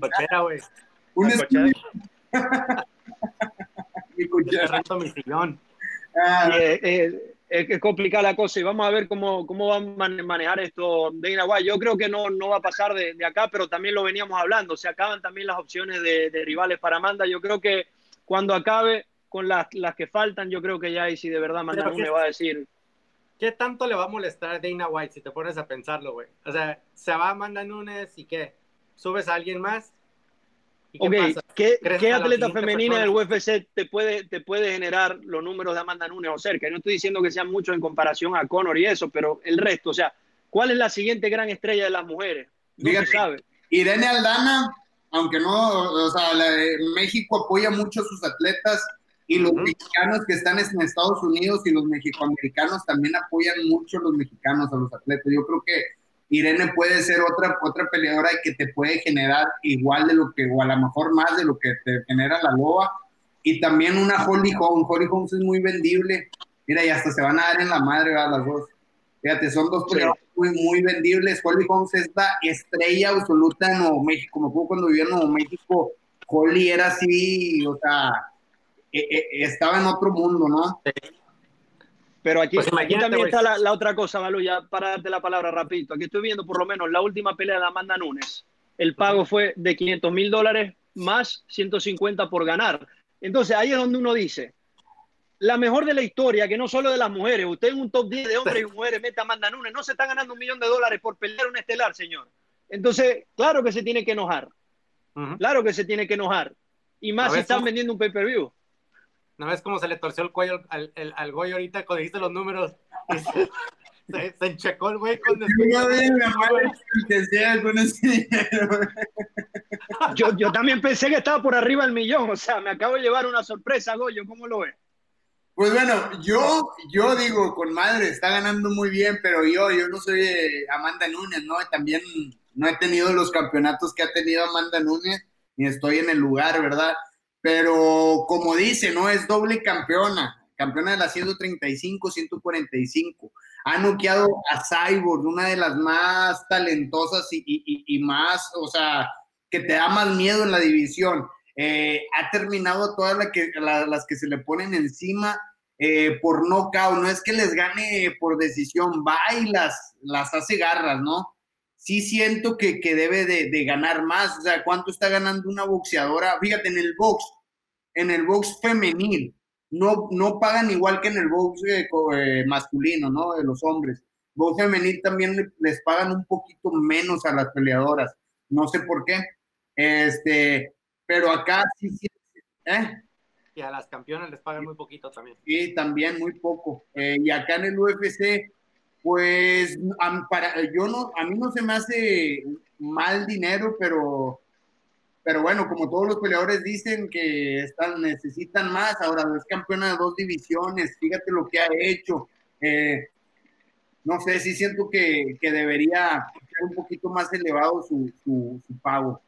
S2: Cochera, güey.
S3: Un
S2: cochera.
S3: mi cochera.
S2: mi sillón.
S1: Ah. Eh, eh, es complicada la cosa y vamos a ver cómo, cómo van a manejar esto de White. Yo creo que no, no va a pasar de, de, acá, pero también lo veníamos hablando. Se acaban también las opciones de, de rivales para Amanda. Yo creo que cuando acabe con las, las que faltan, yo creo que ya ahí sí de verdad Amanda me va a decir
S2: ¿qué tanto le va a molestar a Dana White si te pones a pensarlo, güey? O sea, se va Amanda Nunes y qué? ¿Subes a alguien más?
S1: ¿Y qué, ¿qué, ¿qué atleta femenina del UFC te puede, te puede generar los números de Amanda Nunes o cerca? No estoy diciendo que sean muchos en comparación a Conor y eso, pero el resto, o sea, ¿cuál es la siguiente gran estrella de las mujeres? No se sabe.
S3: Irene Aldana, aunque no, o sea, México apoya mucho a sus atletas, y los mexicanos que están en Estados Unidos y los mexicoamericanos también apoyan mucho a los mexicanos, a los atletas. Yo creo que Irene puede ser otra, otra peleadora que te puede generar igual de lo que, o a lo mejor más de lo que te genera la loba. Y también una Holly Holmes. Holly Holmes es muy vendible. Mira, y hasta se van a dar en la madre a las dos. Fíjate, son dos peleadores muy, muy vendibles. Holly Holmes es la estrella absoluta en Nuevo México. Como cuando vivía en Nuevo México, Holly era así, o sea, estaba en otro mundo, ¿no?
S1: Pero aquí, pues también está la, otra cosa, Malu, ya para darte la palabra rapidito. Aquí estoy viendo por lo menos la última pelea de Amanda Nunes. El pago fue de 500 mil dólares más 150 por ganar. Entonces ahí es donde uno dice, la mejor de la historia, que no solo de las mujeres, usted en un top 10 de hombres y mujeres mete a Amanda Nunes, no se está ganando un millón de dólares por pelear un estelar, señor. Entonces, claro que se tiene que enojar. Claro que se tiene que enojar. Y más si están vendiendo un pay-per-view.
S2: ¿No ves cómo se le torció el cuello al, al, al Goyo ahorita cuando dijiste los números? Se, se, enchecó el güey con
S1: yo, yo también pensé que estaba por arriba del millón, o sea, me acabo de llevar una sorpresa, Goyo, ¿cómo lo ves?
S3: Pues bueno, yo, yo digo, con madre, está ganando muy bien, pero yo, yo no soy Amanda Nunes, ¿no? También no he tenido los campeonatos que ha tenido Amanda Nunes, ni estoy en el lugar, ¿verdad? Pero como dice, no es doble campeona, campeona de la 135, 145. Ha noqueado a Cyborg, una de las más talentosas y, más, o sea, que te da más miedo en la división. Eh, ha terminado todas las que se le ponen encima eh, por nocaut. No es que les gane por decisión, va y las, las hace garras, ¿no? Sí siento que, debe de, ganar más. O sea, ¿cuánto está ganando una boxeadora? Fíjate, en el box, en el box femenil, no, no pagan igual que en el box eh, eh, masculino, ¿no? De los hombres. Box femenil también les pagan un poquito menos a las peleadoras. No sé por qué. Este, pero acá sí, sí. ¿eh?
S2: Y a las campeonas les pagan muy poquito también.
S3: Sí, también muy poco. y acá en el UFC, pues para, yo no, a mí no se me hace mal dinero, pero, pero bueno, como todos los peleadores dicen que están, necesitan más, ahora es campeona de dos divisiones, fíjate lo que ha hecho. Eh, no sé, sí siento que, debería ser un poquito más elevado su, su, pago.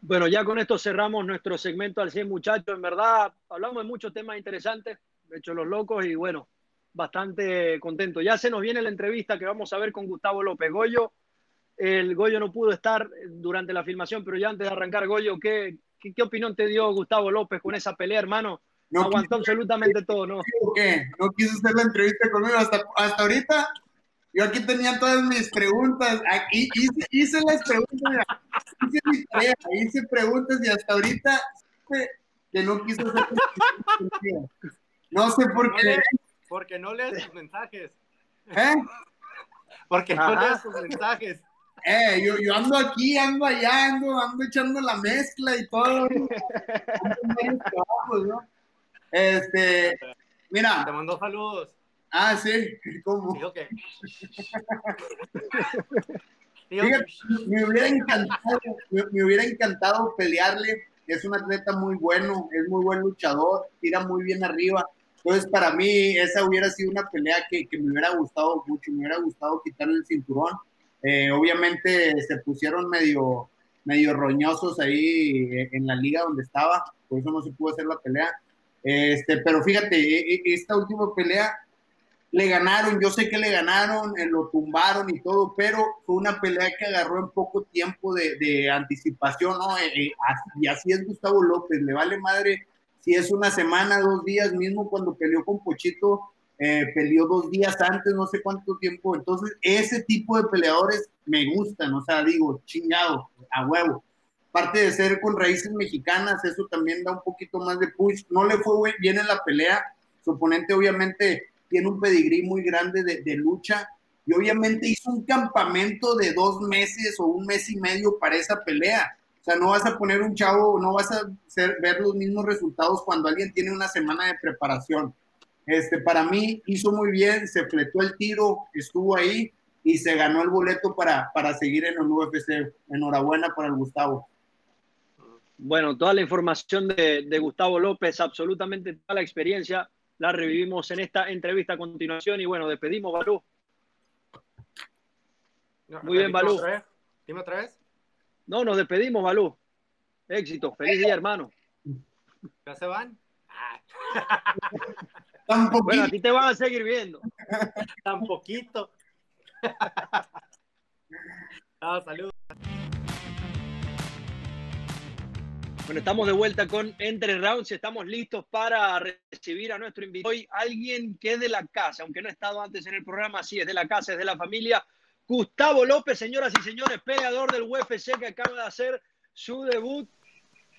S1: Bueno, ya con esto cerramos nuestro segmento al 100 muchachos. En verdad, hablamos de muchos temas interesantes, de hecho los locos, y bueno, bastante contento. Ya se nos viene la entrevista que vamos a ver con Gustavo López Goyo. El Goyo no pudo estar durante la filmación, pero ya antes de arrancar, Goyo, ¿qué, qué, opinión te dio Gustavo López con esa pelea, hermano? No aguantó absolutamente todo, ¿no?
S3: ¿Qué? ¿No quiso hacer la entrevista conmigo hasta, hasta ahorita? Yo aquí tenía todas mis preguntas, aquí hice, hice las preguntas, hice, hice preguntas y hasta ahorita que no quiso hacer No sé por qué.
S2: Porque no lees sus mensajes.
S3: ¿Eh?
S2: Porque no lees sus mensajes.
S3: Eh, yo, yo, ando aquí, ando allá, ando, ando echando la mezcla y todo. Este, mira.
S2: Te mandó saludos.
S3: Ah, sí, ¿cómo?
S2: Dijo que.
S3: me hubiera encantado, me, hubiera encantado pelearle. Es un atleta muy bueno, es muy buen luchador, tira muy bien arriba. Entonces, para mí, esa hubiera sido una pelea que, que me hubiera gustado mucho, me hubiera gustado quitarle el cinturón. Eh, obviamente se pusieron medio, medio roñosos ahí en la liga donde estaba, por eso no se pudo hacer la pelea. Este, pero fíjate, e, e, esta última pelea le ganaron, yo sé que le ganaron, eh, lo tumbaron y todo, pero fue una pelea que agarró en poco tiempo de, anticipación, ¿no? Eh, eh, y así es Gustavo López, le vale madre si es una semana, dos días, mismo cuando peleó con Pochito, peleó dos días antes, no sé cuánto tiempo, entonces ese tipo de peleadores me gustan, o sea, digo, chingado, a huevo. Parte de ser con raíces mexicanas, eso también da un poquito más de push. No le fue bien en la pelea, su oponente obviamente tiene un pedigrí muy grande de, lucha y obviamente hizo un campamento de dos meses o un mes y medio para esa pelea. O sea, no vas a poner un chavo, no vas a ver los mismos resultados cuando alguien tiene una semana de preparación. Este, para mí hizo muy bien, se fletó el tiro, estuvo ahí y se ganó el boleto para, para seguir en el UFC. Enhorabuena para el Gustavo.
S1: Bueno, toda la información de, de Gustavo López, absolutamente toda la experiencia la revivimos en esta entrevista a continuación y bueno, despedimos, Balú. Muy bien, Balú.
S2: Dime otra vez.
S1: No, nos despedimos, Balú. Éxito. Feliz día, hermano.
S2: ¿Ya se van?
S1: bueno, a ti te van a seguir viendo.
S2: Tan poquito. no, saludos.
S1: Bueno, estamos de vuelta con Entre Rounds estamos listos para recibir a nuestro invitado. Hoy alguien que es de la casa, aunque no ha estado antes en el programa, sí es de la casa, es de la familia. Gustavo López, señoras y señores, peleador del UFC que acaba de hacer su debut.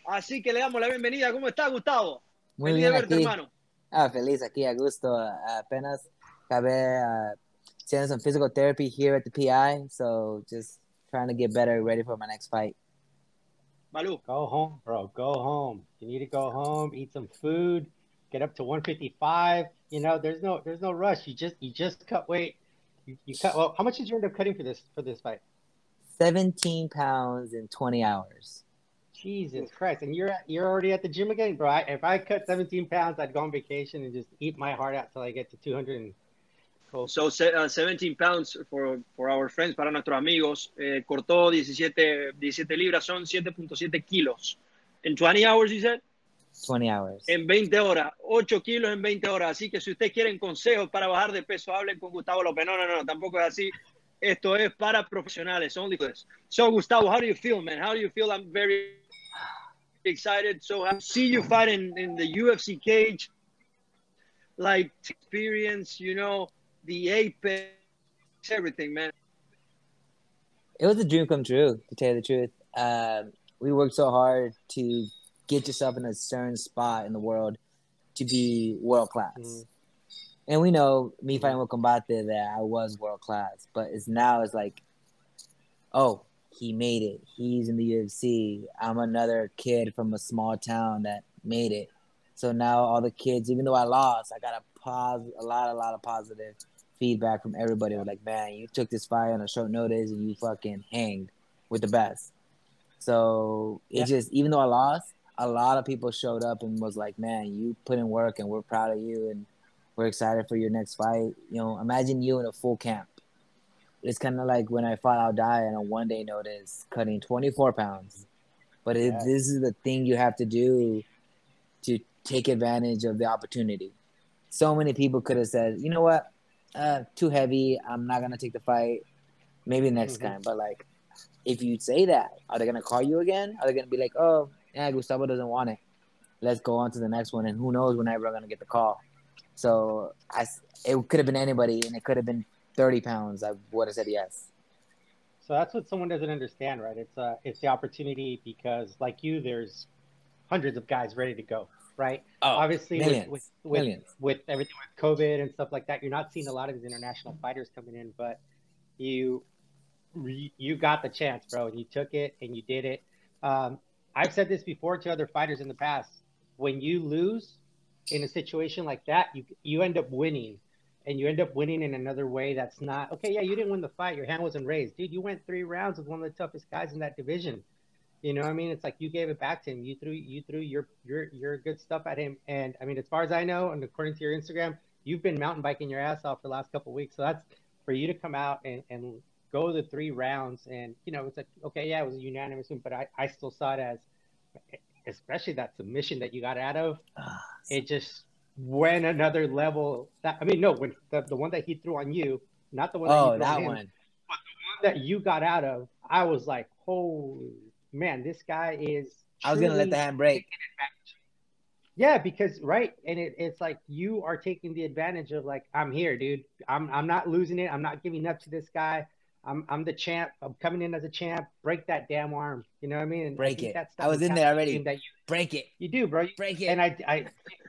S1: Así que le damos la bienvenida. ¿Cómo está, Gustavo?
S4: Muy bien, verte, hermano. Ah, feliz aquí, a gusto. apenas acabé uh, haciendo some physical therapy here at the PI, so just trying to get better, ready for my next fight.
S1: Malu.
S2: Go home, bro. Go home. You need to go home, eat some food, get up to 155. You know, there's no there's no rush. You just you just cut weight. You, you cut well, how much did you end up cutting for this for this fight?
S4: 17 pounds in 20 hours.
S2: Jesus Christ. And you're you're already at the gym again, bro. I, if I cut 17 pounds, I'd go on vacation and just eat my heart out till I get to 200 Cool.
S1: So, uh, 17 pounds for, for our friends, para nuestros amigos. Eh, cortó 17, 17 libras, son 7.7 kilos. En 20 hours, you said?
S4: 20 hours.
S1: En 20 horas, 8 kilos en 20 horas. Así que si ustedes quieren consejos para bajar de peso, hablen con Gustavo López. No, no, no, tampoco es así. Esto es para profesionales, only this. So, Gustavo, how do you feel, man? How do you feel? I'm very excited. So, I see you fight in, in the UFC cage. Like, experience, you know, the apex, everything, man.
S4: It was a dream come true, to tell you the truth. Um, we worked so hard to get yourself in a certain spot in the world to be world class. Mm-hmm. And we know me fighting with Combate that I was world class, but it's now it's like, oh, he made it. He's in the UFC. I'm another kid from a small town that made it. So now all the kids, even though I lost, I got a pos a lot, a lot of positive feedback from everybody. Were like, man, you took this fight on a short notice and you fucking hanged with the best. So it yeah. just, even though I lost, a lot of people showed up and was like, man, you put in work and we're proud of you and we're excited for your next fight. You know, imagine you in a full camp. It's kind of like when I fought I'll die on a one day notice, cutting 24 pounds. But it, this is the thing you have to do to take advantage of the opportunity. So many people could have said, you know what, uh, too heavy. I'm not gonna take the fight. Maybe next mm-hmm. time. But like, if you say that, are they gonna call you again? Are they gonna be like, oh, yeah, Gustavo doesn't want it. Let's go on to the next one, and who knows whenever I'm gonna get the call. So I, it could have been anybody, and it could have been 30 pounds. I would have said yes.
S2: So that's what someone doesn't understand, right? It's uh, it's the opportunity because, like you, there's hundreds of guys ready to go right? Oh, Obviously, millions, with with, millions. with everything with COVID and stuff like that, you're not seeing a lot of these international fighters coming in, but you you got the chance, bro, and you took it and you did it. Um, I've said this before to other fighters in the past. When you lose in a situation like that, you you end up winning and you end up winning in another way that's not okay. Yeah, you didn't win the fight. Your hand wasn't raised, dude. You went three rounds with one of the toughest guys in that division. You know, what I mean, it's like you gave it back to him. You threw you threw your your your good stuff at him, and I mean, as far as I know, and according to your Instagram, you've been mountain biking your ass off for the last couple weeks. So that's for you to come out and and go the three rounds, and you know, it's like okay, yeah, it was a unanimous win, but I I still saw it as, especially that submission that you got out of, ah, it just went another level. That I mean, no, when the, the one that he threw on you, not the one.
S4: Oh, that, that him, one.
S2: But the one that you got out of, I was like, holy man, this guy is.
S4: I was gonna let the hand break.
S2: Yeah, because right, and it, it's like you are taking the advantage of like I'm here, dude. I'm I'm not losing it. I'm not giving up to this guy. I'm I'm the champ. I'm coming in as a champ. Break that damn arm. You know what I mean? And
S4: break I it. I was in there already. That you, break it.
S2: You do, bro.
S4: break it.
S2: And I I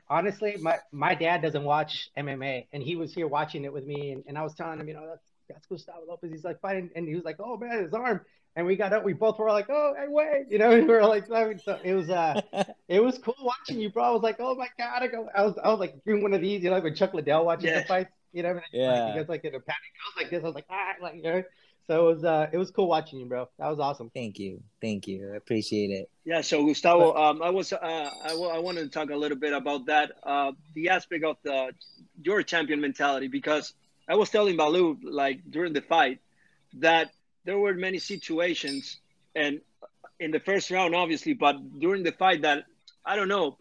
S2: honestly, my my dad doesn't watch MMA, and he was here watching it with me, and, and I was telling him, you know, that's that's Gustavo Lopez. He's like fighting, and he was like, oh man, his arm and we got up. We both were like, "Oh, hey, wait!" You know, we were like, I so it was uh, it was cool watching you, bro. I was like, "Oh my god!" I, go, I was, I was like doing one of these, you know, like with Chuck Liddell watching yeah. the fights. You know,
S4: yeah.
S2: Like, guys like in a panic. I was like this. I was like, ah, like you know. So it was uh, it was cool watching you, bro. That was awesome.
S4: Thank you, thank you. I appreciate it.
S1: Yeah. So Gustavo, um, I was uh, I, w- I wanted to talk a little bit about that, uh, the aspect of the your champion mentality, because I was telling Baloo like during the fight that there were many situations and in the first round, obviously, but during the fight, that I don't know,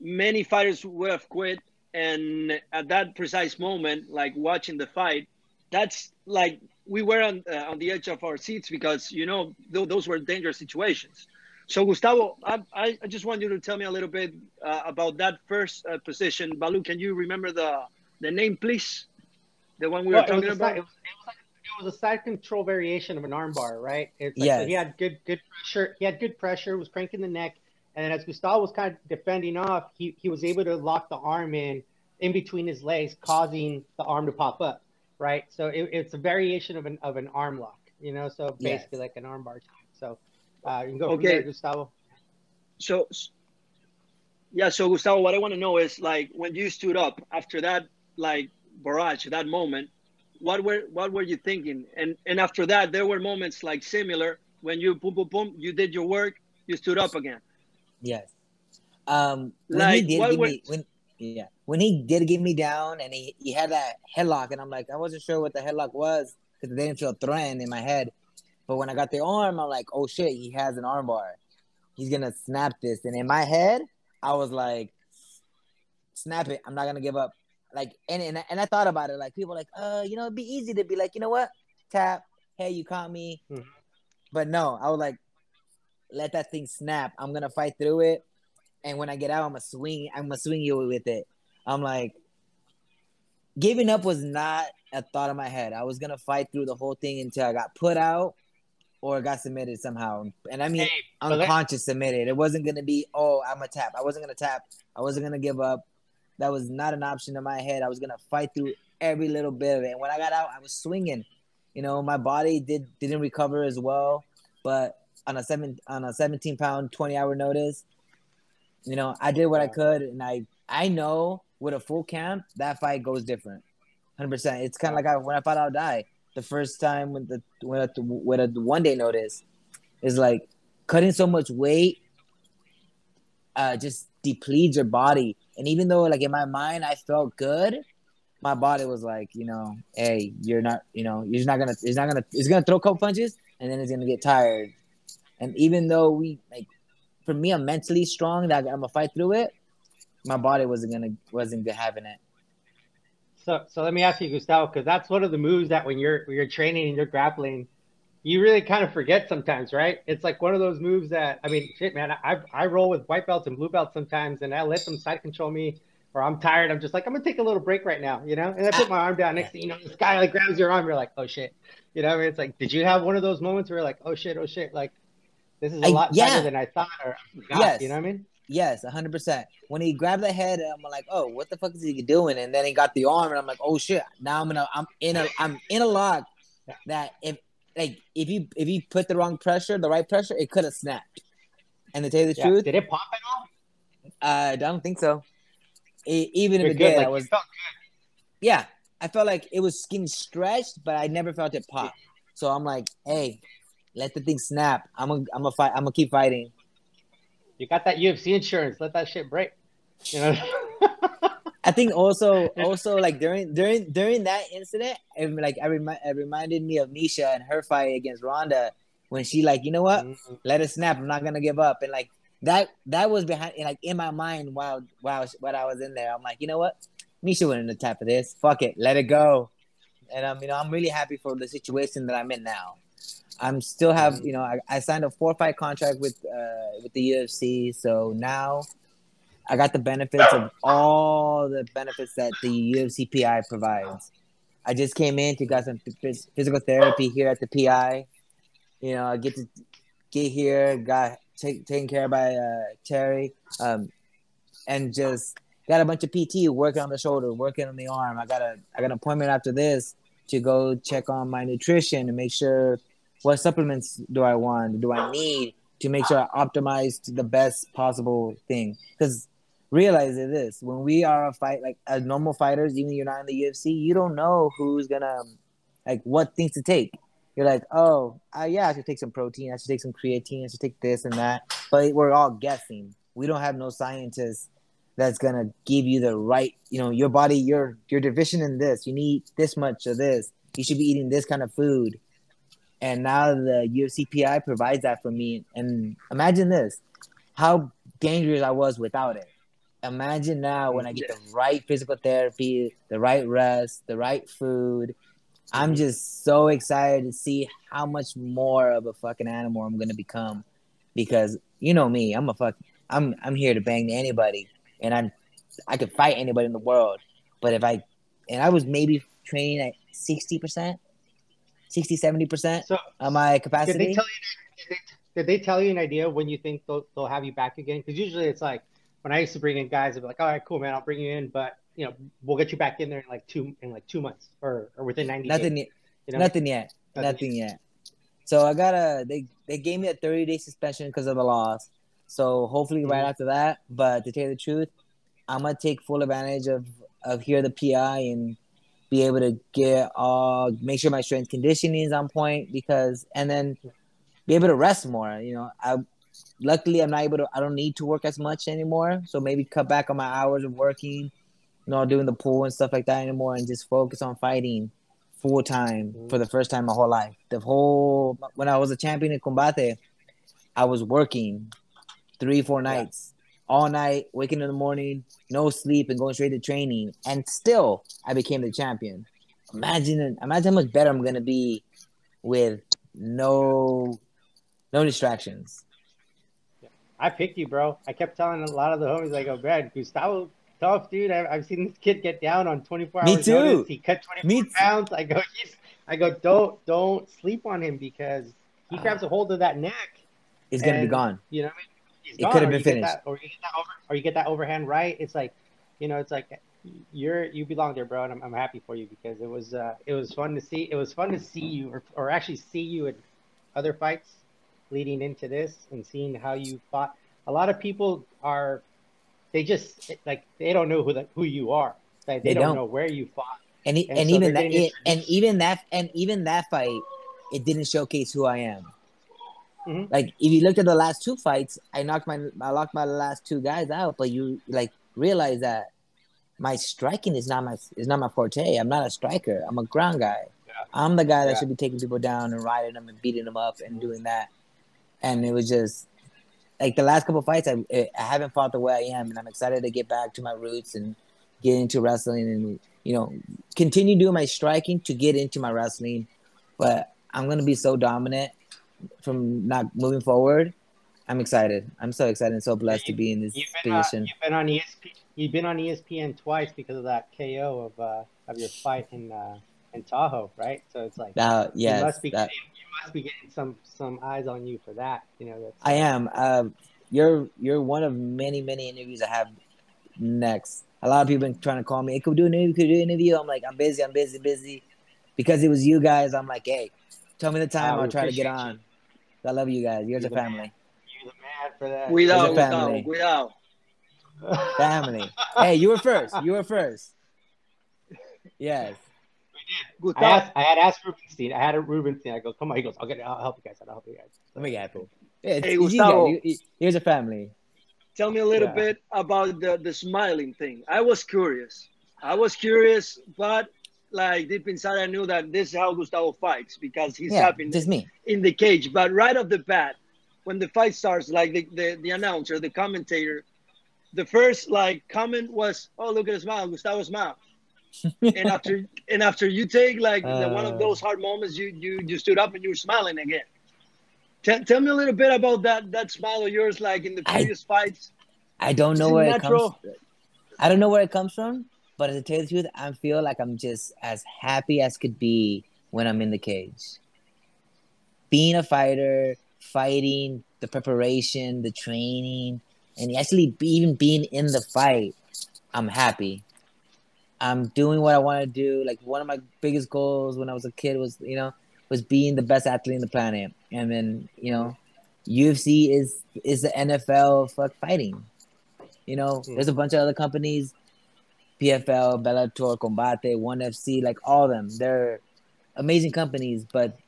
S1: many fighters would have quit. And at that precise moment, like watching the fight, that's like we were on uh, on the edge of our seats because you know th- those were dangerous situations. So Gustavo, I, I just want you to tell me a little bit uh, about that first uh, position. Balu, can you remember the the name, please? The one we well, were talking about.
S2: it was, it was like it was a side control variation of an armbar, right? It's like, yes. he had good good pressure. He had good pressure. Was cranking the neck, and as Gustavo was kind of defending off, he he was able to lock the arm in in between his legs, causing the arm to pop up, right? So it, it's a variation of an of an arm lock, you know. So basically, yes. like an armbar. So uh, you can go okay. There, Gustavo.
S1: So yeah, so Gustavo, what I want to know is like when you stood up after that like barrage, that moment, what were what were you thinking? And and after that, there were moments like similar when you boom boom boom, you did your work, you stood up again.
S4: Yes. Um, when like, he did give were... me when yeah when he did get me down and he, he had that headlock and I'm like I wasn't sure what the headlock was because they didn't feel threatened in my head. But when I got the arm, I'm like, oh shit, he has an armbar. He's gonna snap this. And in my head, I was like, snap it. I'm not gonna give up like and, and and I thought about it like people like uh you know it'd be easy to be like you know what tap hey you caught me mm-hmm. but no I was like let that thing snap I'm gonna fight through it and when I get out I'm gonna swing I'm gonna swing you with it I'm like giving up was not a thought in my head I was gonna fight through the whole thing until I got put out or got submitted somehow and I mean hey, unconscious submitted it wasn't gonna be oh I'm a tap I wasn't gonna tap I wasn't gonna give up that was not an option in my head. I was gonna fight through every little bit of it. And when I got out, I was swinging. You know, my body did didn't recover as well, but on a seven on a 17 pound 20 hour notice, you know, I did what I could, and I I know with a full camp that fight goes different, hundred percent. It's kind of like I, when I fought out die the first time with the with a, with a one day notice, is like cutting so much weight, uh, just depletes your body and even though like in my mind I felt good, my body was like, you know, hey, you're not, you know, you're not gonna, it's not gonna, it's gonna throw a couple punches and then it's gonna get tired. And even though we like, for me, I'm mentally strong that I'm gonna fight through it. My body wasn't gonna, wasn't having it.
S2: So, so let me ask you, Gustavo, because that's one of the moves that when you're when you're training and you're grappling, you really kind of forget sometimes, right? It's like one of those moves that I mean, shit, man. I I roll with white belts and blue belts sometimes, and I let them side control me, or I'm tired. I'm just like, I'm gonna take a little break right now, you know. And I put my arm down. Next thing you know, this guy like grabs your arm. You're like, oh shit, you know. I mean, it's like, did you have one of those moments where you're like, oh shit, oh shit, like this is a I, lot yeah. better than I thought, or oh, forgot, yes. you know what I mean?
S4: Yes, hundred percent. When he grabbed the head, I'm like, "Oh, what the fuck is he doing?" And then he got the arm, and I'm like, "Oh shit!" Now I'm gonna, I'm in a, I'm in a lock that if like if you if you put the wrong pressure, the right pressure, it could have snapped. And to tell you the yeah. truth,
S2: did it pop at all?
S4: I don't think so. It, even if it did, like, I was. Yeah, I felt like it was skin stretched, but I never felt it pop. So I'm like, hey, let the thing snap. I'm gonna I'm gonna fight. I'm gonna keep fighting.
S2: You got that UFC insurance. Let that shit break. You know.
S4: I think also also like during during during that incident, and like I remi- it reminded me of Miesha and her fight against Ronda when she like you know what, mm-hmm. let it snap. I'm not gonna give up. And like that that was behind like in my mind while while what I was in there. I'm like you know what, Miesha went in the tap of this. Fuck it, let it go. And I'm you know I'm really happy for the situation that I'm in now. I'm still have mm-hmm. you know I, I signed a four fight contract with uh with the UFC, so now I got the benefits of all the benefits that the UFC PI provides. I just came in to got some physical therapy here at the PI. You know, I get to get here, got take, taken care of by uh, Terry, um, and just got a bunch of PT working on the shoulder, working on the arm. I got a I got an appointment after this to go check on my nutrition and make sure what supplements do I want, do I need to make sure I optimize to the best possible thing. Because realize it is when we are a fight like as normal fighters, even you're not in the UFC, you don't know who's gonna like what things to take. You're like, oh, uh, yeah, I should take some protein, I should take some creatine, I should take this and that. But we're all guessing. We don't have no scientists that's gonna give you the right, you know, your body, your your deficient in this. You need this much of this. You should be eating this kind of food. And now the UFC PI provides that for me. And imagine this, how dangerous I was without it imagine now when I get the right physical therapy, the right rest, the right food. I'm mm-hmm. just so excited to see how much more of a fucking animal I'm gonna become. Because you know me, I'm a fuck I'm I'm here to bang anybody and I'm I could fight anybody in the world. But if I and I was maybe training at sixty percent, 60, 70 percent of my capacity.
S2: Did they tell you did they, did they tell you an idea when you think they'll, they'll have you back again? Because usually it's like when I used to bring in guys, I'd be like, all right, cool, man, I'll bring you in, but you know, we'll get you back in there in like two in like two months or, or within ninety.
S4: Nothing
S2: days,
S4: yet. You know? Nothing yet. Nothing, Nothing yet. yet. So I got a they they gave me a thirty day suspension because of the loss. So hopefully mm-hmm. right after that. But to tell you the truth, I'm gonna take full advantage of of here the PI and be able to get uh make sure my strength conditioning is on point because and then be able to rest more. You know, I luckily I'm not able to I don't need to work as much anymore. So maybe cut back on my hours of working, you know, doing the pool and stuff like that anymore and just focus on fighting full time mm-hmm. for the first time in my whole life. The whole when I was a champion in combate, I was working three, four nights. All night, waking in the morning, no sleep, and going straight to training, and still I became the champion. Imagine, imagine how much better I'm gonna be with no, no distractions.
S2: I picked you, bro. I kept telling a lot of the homies, like, oh, man, Gustavo, tough, dude. I, have seen this kid get down on 24
S4: Me
S2: hours
S4: too.
S2: notice. He cut 24 Me pounds. I go, he's, I go, don't, don't sleep on him because he uh-huh. grabs a hold of that neck.
S4: He's going to be gone.
S2: You know what I mean?
S4: It could have been finished.
S2: That, or, you get that over, or you get that overhand right. It's like, you know, it's like you're you belong there, bro, and I'm, I'm happy for you because it was uh, it was fun to see. It was fun to see you, or, or actually see you in other fights leading into this and seeing how you fought. A lot of people are, they just like they don't know who the, who you are. Like, they, they don't, don't, know where you fought.
S4: And, and, and so even that, it, and even that, and even that fight, it didn't showcase who I am. Mm-hmm. Like if you looked at the last two fights, I knocked my I locked my last two guys out, but you like realize that my striking is not my is not my forte. I'm not a striker. I'm a ground guy. Yeah. I'm the guy that yeah. should be taking people down and riding them and beating them up and doing that and it was just like the last couple fights, I I haven't fought the way I am, and I'm excited to get back to my roots and get into wrestling and you know continue doing my striking to get into my wrestling. But I'm gonna be so dominant from not moving forward. I'm excited. I'm so excited and so blessed to be in this
S2: you've
S4: position.
S2: Uh, you've been on ESP. You've been on ESPN twice because of that KO of uh, of your fight in uh, in Tahoe, right? So it's like
S4: uh, yes,
S2: you must be
S4: that,
S2: must be getting some some eyes on you for that. You know, that's,
S4: I am. Uh, you're you're one of many many interviews I have next. A lot of people been trying to call me. Hey, could we do an interview? Could do an interview? I'm like, I'm busy. I'm busy. Busy. Because it was you guys. I'm like, hey, tell me the time. I'll try to get on. You. I love you guys. You're, you're the family. Man.
S2: You're the man for that.
S1: Cuidado, family. Cuidado.
S4: Family. hey, you were first. You were first. Yes.
S5: Gustavo. I, asked, I had asked Rubenstein. I had a Rubenstein. I go, come on. He goes, I'll get it. I'll help you guys. I'll help you guys.
S4: Let me get it. Yeah, hey, Gustavo. You, you, here's a family.
S1: Tell me a little yeah. bit about the, the smiling thing. I was curious. I was curious, but like deep inside, I knew that this is how Gustavo fights because he's
S4: yeah,
S1: happy
S4: just me.
S1: in the cage. But right off the bat, when the fight starts, like the, the, the announcer, the commentator, the first like comment was, "Oh, look at his smile, Gustavo's smile." and after and after you take like uh, one of uh. those hard moments, you you you stood up and you were smiling again. Tell, tell me a little bit about that that smile of yours, like in the previous I, fights.
S4: I don't know where natural? it comes. I don't know where it comes from, but to tell you the truth, I feel like I'm just as happy as could be when I'm in the cage. Being a fighter, fighting, the preparation, the training, and actually be, even being in the fight, I'm happy. I'm doing what I want to do. Like one of my biggest goals when I was a kid was, you know, was being the best athlete in the planet. And then, you know, UFC is is the NFL fuck fighting. You know, mm. there's a bunch of other companies, PFL, Bellator, Combate, One FC, like all of them. They're amazing companies, but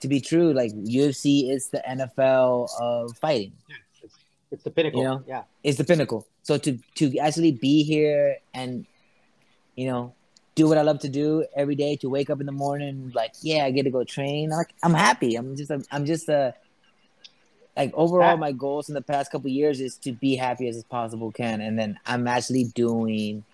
S4: to be true, like UFC is the NFL of fighting.
S5: Yeah, it's, it's the pinnacle. You know, yeah,
S4: it's the pinnacle. So to to actually be here and you know do what I love to do every day, to wake up in the morning, like yeah, I get to go train. I'm like I'm happy. I'm just a, I'm just a like overall my goals in the past couple years is to be happy as possible can, and then I'm actually doing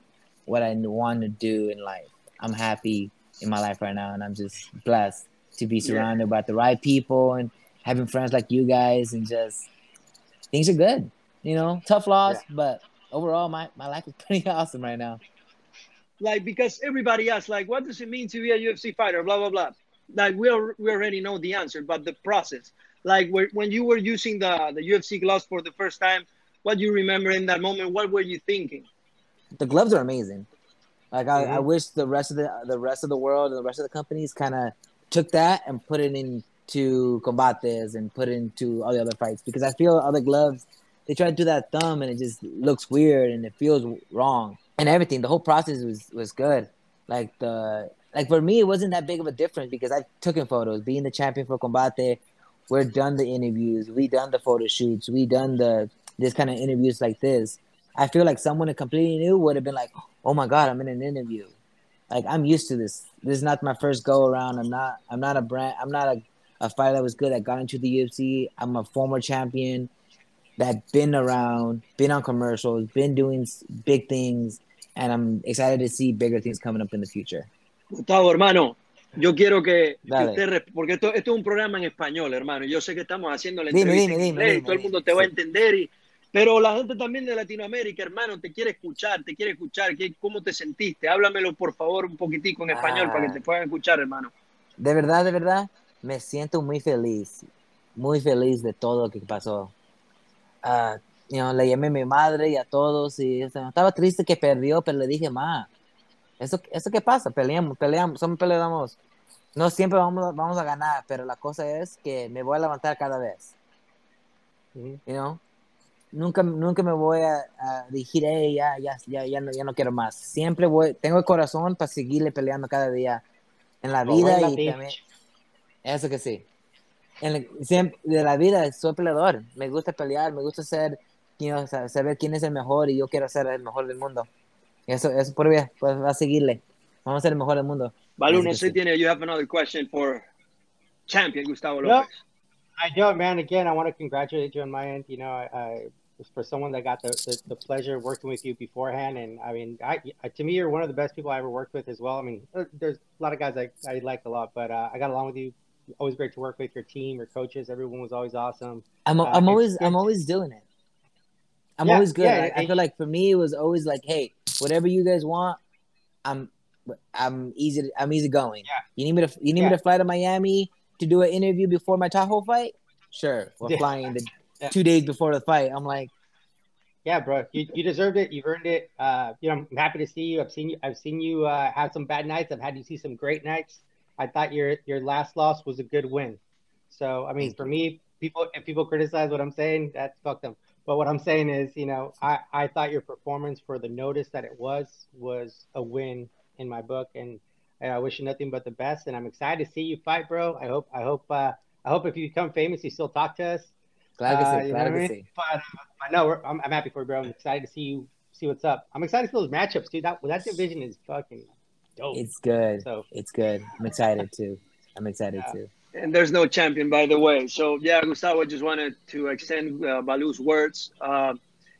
S4: what I want to do in life. I'm happy in my life right now, and I'm just blessed to be surrounded yeah. by the right people and having friends like you guys and just things are good. You know, tough loss, yeah. but overall my, my life is pretty awesome right now.
S1: Like because everybody asks, like, what does it mean to be a UFC fighter? Blah blah blah. Like we are, we already know the answer, but the process. Like when you were using the the UFC gloves for the first time, what do you remember in that moment? What were you thinking?
S4: The gloves are amazing. Like I, mm-hmm. I wish the rest of the the rest of the world and the rest of the companies kind of took that and put it into combates and put it into all the other fights because I feel other gloves they try to do that thumb and it just looks weird and it feels wrong and everything. The whole process was was good. Like the like for me, it wasn't that big of a difference because I took in photos. Being the champion for combate, we're done the interviews, we done the photo shoots, we done the this kind of interviews like this. I feel like someone completely new would have been like, "Oh my god, I'm in an interview." Like I'm used to this. This is not my first go around. I'm not. I'm not a brand. I'm not a, a fighter that was good that got into the UFC. I'm a former champion that been around, been on commercials, been doing big things, and I'm excited to see bigger things coming up in the future.
S1: Gustavo, hermano, yo quiero que, que usted, porque esto, esto, es un programa en español, hermano. Yo sé que estamos haciendo la entrevista dime, dime, dime, todo el mundo te va a entender y pero la gente también de Latinoamérica, hermano, te quiere escuchar, te quiere escuchar. ¿Qué, ¿Cómo te sentiste? Háblamelo, por favor, un poquitico en español para que ah. te puedan escuchar, hermano.
S4: De verdad, de verdad, me siento muy feliz, muy feliz de todo lo que pasó. Uh, le llamé a mi madre y a todos y estaba triste que perdió, pero le dije, ma, ¿eso, eso qué pasa? Peleamos, peleamos, somos peleamos. No siempre vamos, vamos a ganar, pero la cosa es que me voy a levantar cada vez. You know? Nunca, nunca me voy a, decir, hey, ya, ya, ya, ya, no, ya no quiero más. Siempre voy, tengo el corazón para seguirle peleando cada día en la vida y también. Eso que sí. En siempre, de la vida soy peleador. Me gusta pelear, me gusta ser, you saber quién es el mejor y yo quiero ser el mejor del mundo. Eso, eso por bien, pues va a seguirle. Vamos a ser el mejor del mundo.
S1: Balu, no sé, tiene, you have another question for champion Gustavo Lopez.
S5: I do, man. Again, I want to congratulate you on my end. You know, I, for someone that got the, the, the, pleasure of working with you beforehand. And I mean, I, to me, you're one of the best people I ever worked with as well. I mean, uh, there's a lot of guys I, I like a lot, but uh, I got along with you. Always great to work with your team, your coaches. Everyone was always awesome.
S4: I'm, uh, I'm always, I'm always doing it. I'm yeah, always good. Yeah, I, I feel like for me, it was always like, hey, whatever you guys want, I'm, I'm easy. To, I'm easy going. Yeah. You need me to, you need me to fly to Miami to do an interview before my Tahoe fight? Sure, we're flying the two days before the fight. I'm like,
S5: yeah, bro, you, you deserved it. You've earned it. Uh, you know, I'm happy to see you. I've seen you. I've seen you uh, have some bad nights. I've had you see some great nights. I thought your your last loss was a good win. So, I mean, for me, people if people criticize what I'm saying, that's fuck them. But what I'm saying is, you know, I I thought your performance for the notice that it was was a win in my book, and And I wish you nothing but the best. And I'm excited to see you fight, bro. I hope, I hope, uh, I hope if you become famous, you still talk to us.
S4: Glad to see. Uh, glad to I see.
S5: But, uh, no, I'm, I'm happy for you, bro. I'm excited to see you, see what's up. I'm excited for those matchups, dude. That that division is fucking dope.
S4: It's good. So it's good. I'm excited too. I'm excited yeah. too.
S1: And there's no champion, by the way. So yeah, Gustavo just wanted to extend uh, Balu's words. Uh,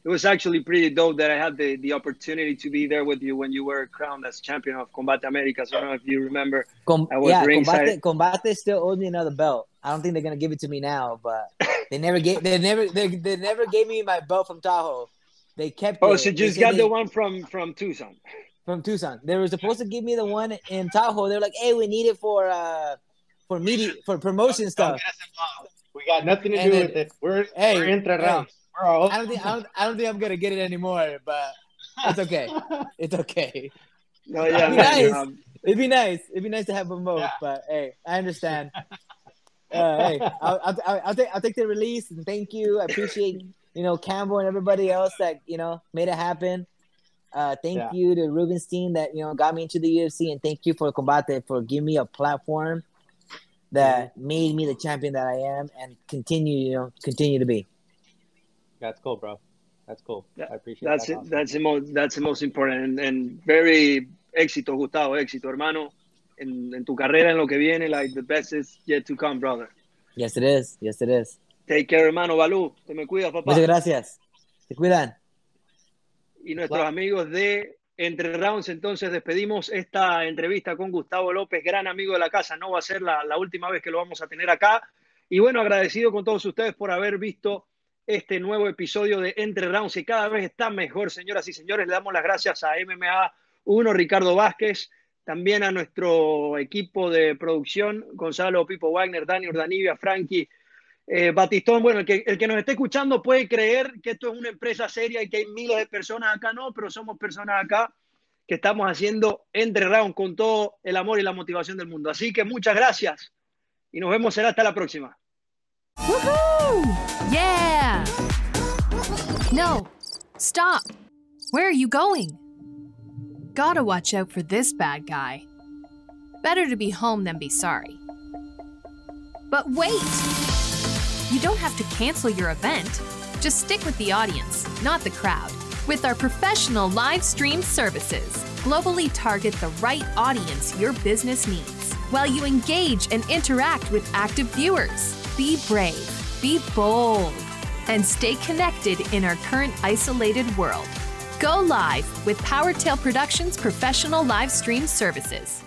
S1: it was actually pretty dope that I had the, the opportunity to be there with you when you were crowned as champion of Combate Americas. So I don't know if you remember.
S4: Com- I was yeah, ringside. Combate, Combate still owes me another belt. I don't think they're gonna give it to me now, but they never gave they never they, they never gave me my belt from Tahoe. They kept.
S1: Oh,
S4: it.
S1: so just got they, the one from from Tucson.
S4: From Tucson, they were supposed to give me the one in Tahoe. They're like, "Hey, we need it for uh for media for promotion stuff."
S5: We got nothing to and do then, with it. We're hey, we're Entre Rounds.
S4: Bro. I don't think I don't, I don't think I'm gonna get it anymore, but it's okay. it's okay.
S1: No, yeah,
S4: It'd be nice. Um, It'd be nice. It'd be nice to have them both, yeah. but hey, I understand. Uh, hey, I'll, I'll, I'll, take I'll take the release and thank you. I appreciate you know Campbell and everybody else that you know made it happen. Uh, thank yeah. you to Rubenstein that you know got me into the UFC, and thank you for Combate for giving me a platform that mm-hmm. made me the champion that I am, and continue you know continue to be.
S5: That's cool, bro. That's cool. Yeah. I appreciate
S1: that's that. It, that's the most that's the most important and, and very éxito, Gustavo, éxito, hermano. En, en tu carrera, en lo que viene, like the best is yet to come, brother.
S4: Yes, it is. Yes, it is.
S1: Take care, hermano. Balú, te me cuidas, papá.
S4: Muchas gracias. Se cuidan.
S1: Y nuestros amigos de Entre Rounds, entonces despedimos esta entrevista con Gustavo López, gran amigo de la casa. No va a ser la, la última vez que lo vamos a tener acá. Y bueno, agradecido con todos ustedes por haber visto este nuevo episodio de Entre Rounds, que cada vez está mejor, señoras y señores. Le damos las gracias a MMA 1, Ricardo Vázquez, también a nuestro equipo de producción, Gonzalo Pipo Wagner, Dani Ordanivia, Frankie eh, Batistón. Bueno, el que, el que nos esté escuchando puede creer que esto es una empresa seria y que hay miles de personas acá, no, pero somos personas acá que estamos haciendo Entre Rounds con todo el amor y la motivación del mundo. Así que muchas gracias y nos vemos será hasta la próxima.
S6: Yeah! No, stop. Where are you going? Gotta watch out for this bad guy. Better to be home than be sorry. But wait! You don't have to cancel your event. Just stick with the audience, not the crowd. With our professional live stream services, globally target the right audience your business needs while you engage and interact with active viewers. Be brave be bold, and stay connected in our current isolated world. Go live with PowerTail Productions professional live stream services.